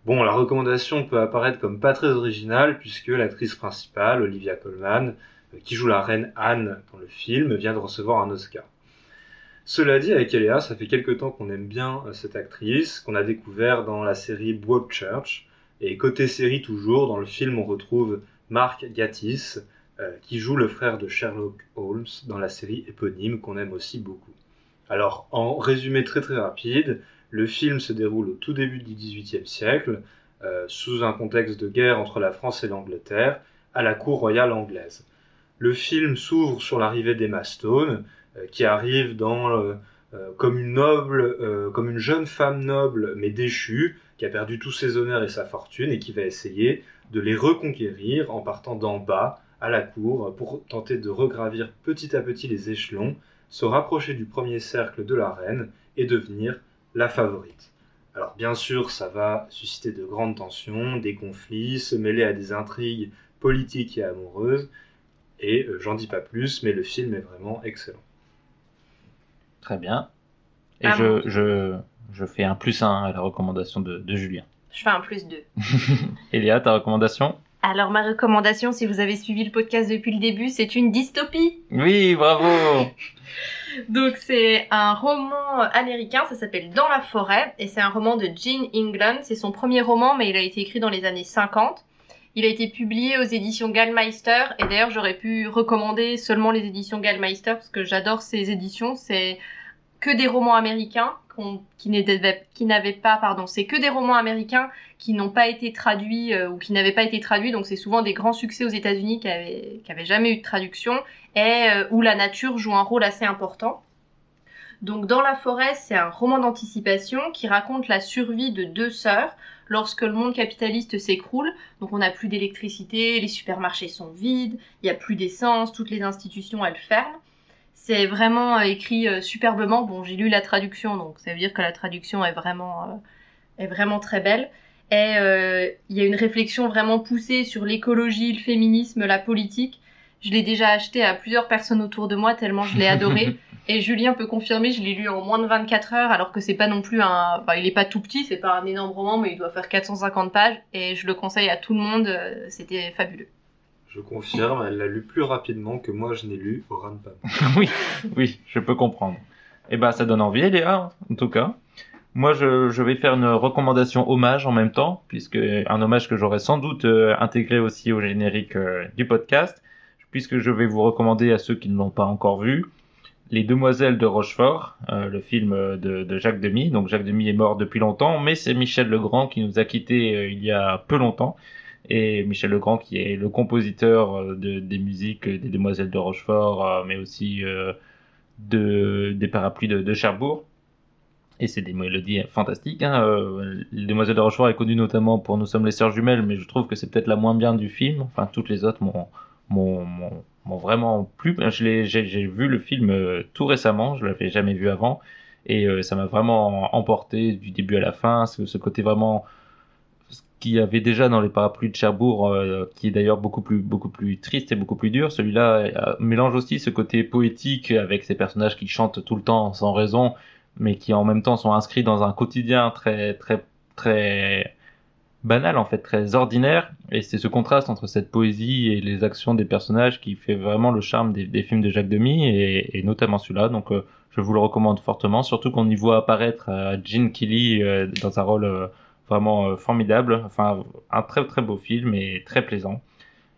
Bon, la recommandation peut apparaître comme pas très originale, puisque l'actrice principale, Olivia Colman, qui joue la reine Anne dans le film, vient de recevoir un Oscar. Cela dit, avec Eléa, ça fait quelque temps qu'on aime bien euh, cette actrice, qu'on a découvert dans la série Broadchurch. Et côté série toujours, dans le film, on retrouve Mark Gatiss, euh, qui joue le frère de Sherlock Holmes dans la série éponyme qu'on aime aussi beaucoup. Alors, en résumé très très rapide, le film se déroule au tout début du XVIIIe siècle, euh, sous un contexte de guerre entre la France et l'Angleterre, à la cour royale anglaise. Le film s'ouvre sur l'arrivée d'Emma Stone, euh, qui arrive euh, euh, comme une comme une jeune femme noble mais déchue, qui a perdu tous ses honneurs et sa fortune et qui va essayer de les reconquérir en partant d'en bas à la cour pour tenter de regravir petit à petit les échelons, se rapprocher du premier cercle de la reine et devenir la favorite. Alors bien sûr, ça va susciter de grandes tensions, des conflits, se mêler à des intrigues politiques et amoureuses, et euh, j'en dis pas plus, mais le film est vraiment excellent. Très bien. Et Ah je, je, je fais un plus un à la recommandation de, de Julien. Je fais un plus 2. Eléa, ta recommandation? Alors, ma recommandation, si vous avez suivi le podcast depuis le début, c'est une dystopie. Oui, bravo Donc, c'est un roman américain, ça s'appelle Dans la forêt, et c'est un roman de Jean England. C'est son premier roman, mais il a été écrit dans les années 50. Il a été publié aux éditions Gallmeister, et d'ailleurs, j'aurais pu recommander seulement les éditions Gallmeister, parce que j'adore ces éditions. C'est que des romans américains qui n'avaient pas, pardon, c'est que des romans américains qui n'ont pas été traduits euh, ou qui n'avaient pas été traduits. Donc c'est souvent des grands succès aux États-Unis qui avaient, qui avaient jamais eu de traduction et euh, où la nature joue un rôle assez important. Donc dans la forêt, c'est un roman d'anticipation qui raconte la survie de deux sœurs lorsque le monde capitaliste s'écroule. Donc on n'a plus d'électricité, les supermarchés sont vides, il n'y a plus d'essence, toutes les institutions elles ferment. C'est vraiment euh, écrit euh, superbement. Bon, j'ai lu la traduction, donc ça veut dire que la traduction est vraiment, euh, est vraiment très belle. Et il y a une réflexion vraiment poussée sur l'écologie, le féminisme, la politique. Je l'ai déjà acheté à plusieurs personnes autour de moi tellement je l'ai adoré. Et Julien peut confirmer, je l'ai lu en moins de 24 heures, alors que c'est pas non plus un, enfin, il est pas tout petit, c'est pas un énorme roman, mais il doit faire 450 pages, et je le conseille à tout le monde, euh, c'était fabuleux. Je confirme, elle l'a lu plus rapidement que moi je n'ai lu Oran Pam. oui, oui, je peux comprendre. Eh ben, ça donne envie, Léa, en tout cas. Moi, je, je vais faire une recommandation hommage en même temps, puisque un hommage que j'aurais sans doute euh, intégré aussi au générique euh, du podcast, puisque je vais vous recommander à ceux qui ne l'ont pas encore vu, Les Demoiselles de Rochefort, euh, le film de, Jacques Demy. Donc Jacques Demy est mort depuis longtemps, mais c'est Michel Legrand qui nous a quittés il y a peu longtemps. Et Michel Legrand qui est le compositeur de, des musiques des Demoiselles de Rochefort, mais aussi de, des parapluies de, Cherbourg. Et c'est des mélodies fantastiques. Hein. Euh, les Demoiselles de Rochefort est connu notamment pour Nous sommes les sœurs jumelles, mais je trouve que c'est peut-être la moins bien du film. Enfin, toutes les autres m'ont, m'ont, vraiment plu. J'ai vu le film euh, tout récemment, je l'avais jamais vu avant, et euh, ça m'a vraiment emporté du début à la fin. Ce, ce côté vraiment ce qu'il y avait déjà dans les parapluies de Cherbourg, euh, qui est d'ailleurs beaucoup plus beaucoup plus triste et beaucoup plus dur. Celui-là euh, mélange aussi ce côté poétique avec ces personnages qui chantent tout le temps sans raison, mais qui en même temps sont inscrits dans un quotidien très très très banal en fait, très ordinaire. Et c'est ce contraste entre cette poésie et les actions des personnages qui fait vraiment le charme des, films de Jacques Demy et, notamment celui-là. Donc euh, je vous le recommande fortement, surtout qu'on y voit apparaître euh, Gene Kelly euh, dans un rôle euh, vraiment formidable. Enfin, un très très beau film et très plaisant.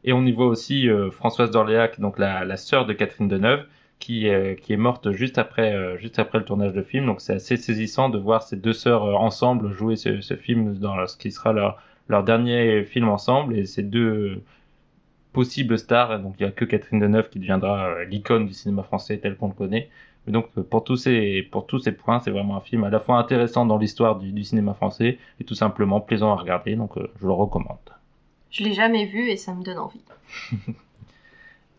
Et on y voit aussi Françoise d'Orléac, donc la, sœur de Catherine Deneuve, qui, qui est morte juste après, juste après le tournage de film. Donc c'est assez saisissant de voir ces deux sœurs ensemble jouer ce, ce film dans ce qui sera leur, leur dernier film ensemble et ces deux possibles stars. Donc il n'y a que Catherine Deneuve qui deviendra euh, l'icône du cinéma français tel qu'on le connaît. Mais donc euh, pour tous ces, pour tous ces points, c'est vraiment un film à la fois intéressant dans l'histoire du, du cinéma français et tout simplement plaisant à regarder. Donc euh, je le recommande. Je l'ai jamais vu et ça me donne envie.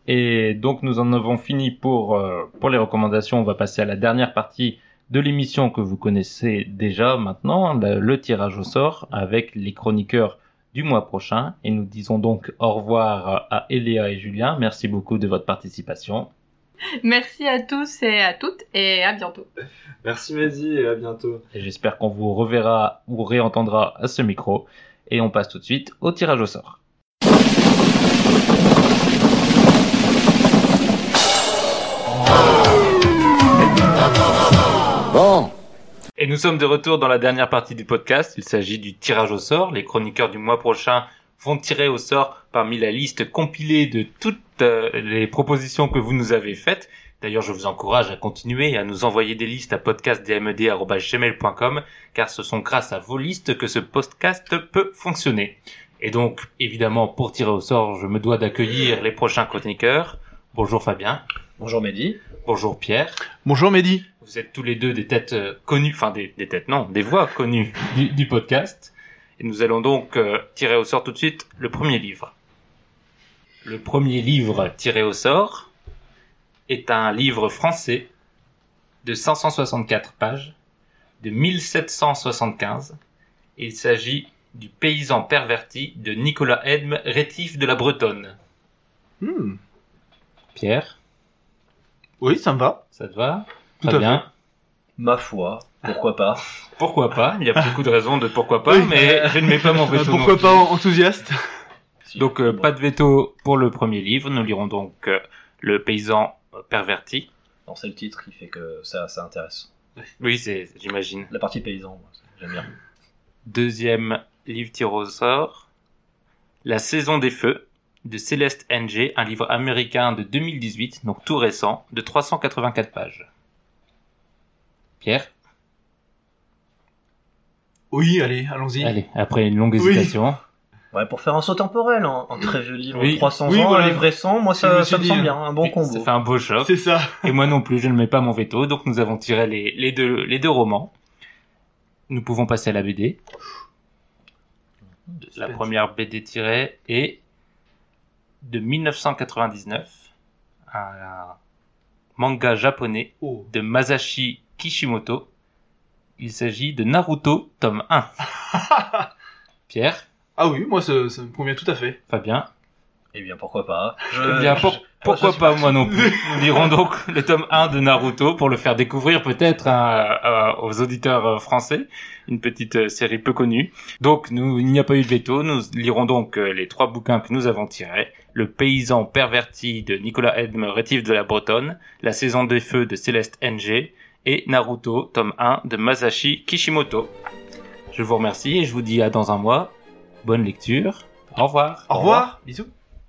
Et donc nous en avons fini pour, pour les recommandations. On va passer à la dernière partie de l'émission que vous connaissez déjà maintenant, le, tirage au sort avec les chroniqueurs du mois prochain. Et nous disons donc au revoir à Eléa et Julien. Merci beaucoup de votre participation. Merci à tous et à toutes et à bientôt. Merci Mehdi et à bientôt. Et j'espère qu'on vous reverra ou réentendra à ce micro. Et on passe tout de suite au tirage au sort. Bon, Et nous sommes de retour dans la dernière partie du podcast. Il s'agit du tirage au sort. Les chroniqueurs du mois prochain vont tirer au sort parmi la liste compilée de toutes euh, les propositions que vous nous avez faites. D'ailleurs, je vous encourage à continuer à nous envoyer des listes à podcastdmed.gmail.com car ce sont grâce à vos listes que ce podcast peut fonctionner. Et donc, évidemment, pour tirer au sort, je me dois d'accueillir les prochains chroniqueurs. Bonjour Fabien. Bonjour Mehdi. Bonjour Pierre. Bonjour Mehdi. Vous êtes tous les deux des têtes euh, connues, enfin des, des têtes non, des voix connues du, du podcast. Et nous allons donc euh, tirer au sort tout de suite le premier livre. Le premier livre tiré au sort est un livre français de 564 pages de 1775. Il s'agit du paysan perverti de Nicolas Edme, rétif de la Bretonne. Hmm. Pierre, Oui, ça me va. ça te va? Tout Très à bien. Ma foi, pourquoi pas Pourquoi pas Il y a beaucoup de raisons de pourquoi pas, Oui. mais je ne mets pas mon Euh, veto. pourquoi non pas en- enthousiaste Donc euh, pas de veto pour le premier livre. Nous lirons donc euh, le paysan perverti. Non, c'est le titre qui fait que ça, ça intéresse. Oui, c'est j'imagine. La partie paysan, j'aime bien. Deuxième livre tiré au sort. La saison des feux de Céleste Ng, un livre américain de 2018, donc tout récent, de 384 pages. Pierre Oui, allez, allons-y. Allez, après une longue Oui. hésitation. Ouais, pour faire un saut temporel, en, en très vieux livre, Oui. 300 Oui, ans, voilà. un livre récent, moi ça, me ça me suis semble dit, bien, un bon Oui, combo. Ça fait un beau choc. C'est ça. Et moi non plus, je ne mets pas mon veto, donc nous avons tiré les, les, deux, les deux romans. Nous pouvons passer à la BD. La première BD tirée est de 1999, un, un manga japonais Oh. de Masashi Kishimoto. Il s'agit de Naruto, tome 1. Pierre, Ah oui, moi ça, ça me convient tout à fait. Fabien. Eh bien, pourquoi pas Eh bien, pour- pourquoi pas moi non plus Nous lirons donc le tome 1 de Naruto pour le faire découvrir peut-être aux auditeurs euh, français, une petite euh, série peu connue. Donc, nous, il n'y a pas eu de veto, nous lirons donc euh, les trois bouquins que nous avons tirés. Le paysan perverti de Nicolas Edme, rétif de la Bretonne, La saison des feux de Céleste NG et Naruto, tome 1 de Masashi Kishimoto. Je vous remercie et je vous dis à dans un mois. Bonne lecture. Au revoir. Au revoir, bisous.